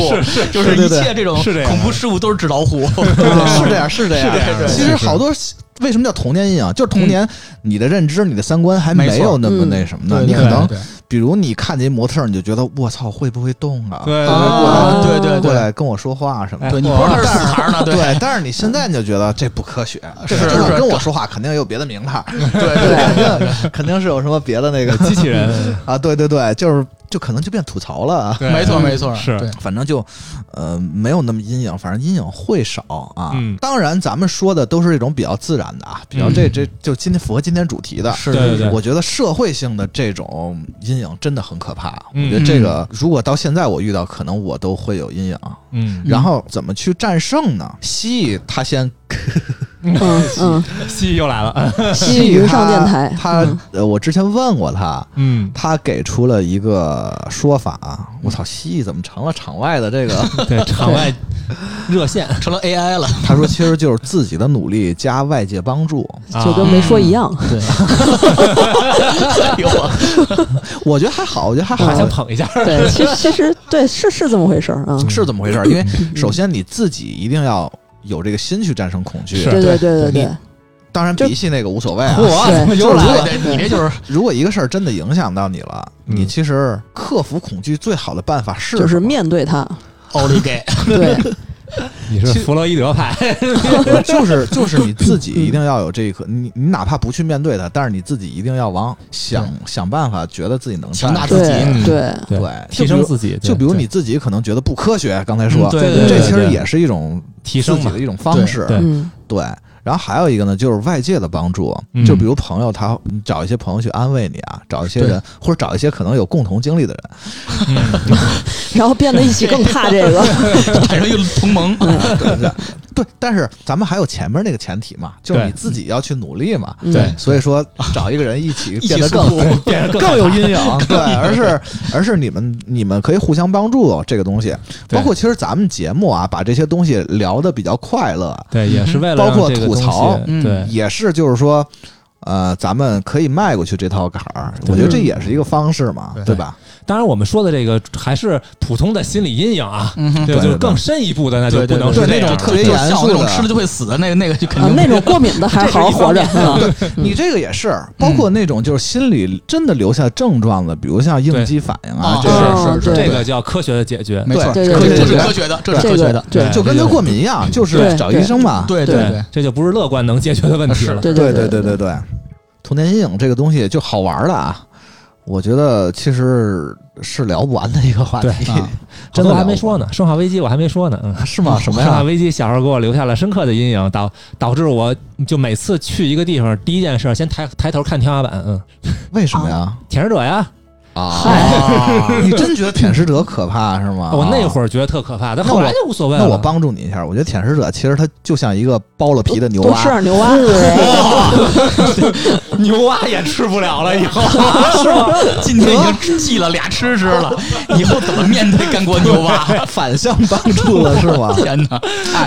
就是一切这种恐怖事物都是纸老虎。是这样，是这样。是这样其实好多为什么叫童年阴影？就是童年你的认知、你的三观还没有那么那什么呢？对对你可能比如你看见一模特儿，你就觉得我操会不会动啊？对啊对对对过来跟我说话什么的。对，你不是死孩儿呢，对。对，但是你现在你就觉得这不科学，是就是是。跟我说话肯定有别的名堂，对对，肯定肯定是有什么别的那个机器人，啊，对对对，就是就可能就变吐槽了没错没错，是对反正就，呃，没有那么阴影，反正阴影会少啊。嗯当然，咱们说的都是这种比较自然的啊，比较这这就今天符合今天主题的。是对对对我觉得社会性的这种阴影真的很可怕。嗯我觉得这个如果到现在我遇到，可能我都会有阴影。嗯，然后怎么去战胜呢？蜥蜴它先嗯嗯，蜥蜴又来了，西云上电台，他嗯呃，我之前问过他，嗯，他给出了一个说法。我操，蜥蜴怎么成了场外的这个？对，场外热线成了 AI 了，他说其实就是自己的努力加外界帮助。就跟没说一样。对，哎呦我我觉得还好，我觉得还好，想捧一下，对，其实其实对是是这么回事儿啊。是这么回事儿。因为首先你自己一定要有这个心去战胜恐惧。对对对。对对，当然就鼻息那个无所谓啊。我对又来了，你这就是如果一个事儿真的影响到你了，嗯你其实克服恐惧最好的办法是就是面对它。奥利给，对，你是弗洛伊德派，就是就是你自己一定要有这一颗，你你哪怕不去面对它，但是你自己一定要往想想办法，觉得自己能强大自己对对，提升自己，就比如你自己可能觉得不科学，刚才说，嗯对对对对这其实也是一种提升自己的，一种方式，对。然后还有一个呢，就是外界的帮助，嗯。就比如朋友他你找一些朋友去安慰你啊，找一些人或者找一些可能有共同经历的人，然后变得一起更怕这个。产生一个同盟，对对对。但是咱们还有前面那个前提嘛，就是你自己要去努力嘛。嗯对所以说，找一个人一起变得更变得更有阴影，对，而是而是你们你们可以互相帮助这个东西，包括其实咱们节目啊，把这些东西聊得比较快乐，对，也是为了包括吐槽嗯对，也是就是说，呃，咱们可以迈过去这套坎儿，我觉得这也是一个方式嘛，对对吧？当然，我们说的这个还是普通的心理阴影啊，嗯哼，对，就是更深一步的，那就不能是这样的种特别严肃的种吃了就会死的那个那个就肯啊，定 那种过敏的还好好活着。嗯你这个也是，包括那种就是心理真的留下症状的，比如像应激反应啊对，这是是这个叫科学的解决。没错，对这这是科学的，这是科学的，对就跟得过敏一样，就是找医生嘛。对对。对，这就不是乐观能解决的问题了。对。对对对对对，童年阴影这个东西就好玩了啊，我觉得其实是聊不完的一个话题。对啊 真的还没说呢，《生化危机》我还没说呢。嗯，是吗？什么生化？危机小时候给我留下了深刻的阴影，导导致我就每次去一个地方，第一件事先抬抬头看天花板。嗯，为什么呀？舔食者呀，啊，你真觉得舔食者可怕是吗？我那会儿觉得特可怕，但后来就无所谓了。那我帮助你一下，我觉得舔食者其实它就像一个剥了皮的牛蛙，吃点牛蛙，牛蛙也吃不了了，以后 是吗？今天已经 记了俩吃吃了，以后怎么面对干锅牛蛙？反向帮助了是吗？天哪！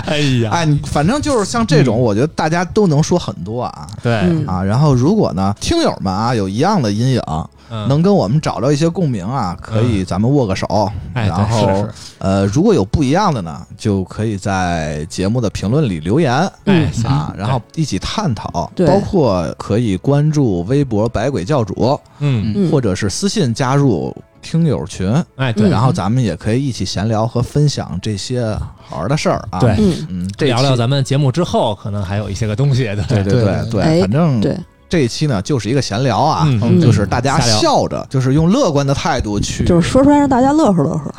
哎呀，哎，反正就是像这种，我觉得大家都能说很多啊对，嗯啊。然后如果呢，听友们啊有一样的阴影，嗯。能跟我们找到一些共鸣啊，可以咱们握个手。然后呃，如果有不一样的呢，就可以在节目的评论里留言。哎啊，然后一起探讨，包括可以关注微博“百鬼教主嗯，嗯”，或者是私信加入听友群，哎对，嗯然后咱们也可以一起闲聊和分享这些好玩的事儿啊。对。嗯，嗯，这聊聊咱们节目之后，可能还有一些个东西的。对对对对反正对，这一期呢就是一个闲聊啊，嗯就是大家笑着，就是用乐观的态度去，就是说出来让大家乐呵乐呵。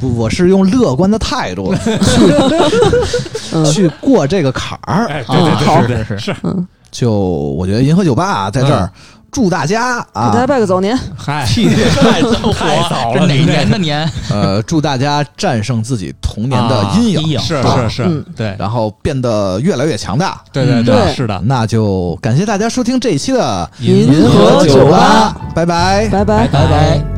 我是用乐观的态度去 去过这个坎儿。哎，啊对对好对是是是，嗯，就我觉得银河酒吧啊在这儿祝大家祝大家啊，拜个早年。嗨，太早 太早了这哪年的年？呃，祝大家战胜自己童年的阴影，是啊是是嗯，对然后变得越来越强大。对对对是的。那就感谢大家收听这一期的银银河酒吧吧，拜拜。拜拜。拜拜。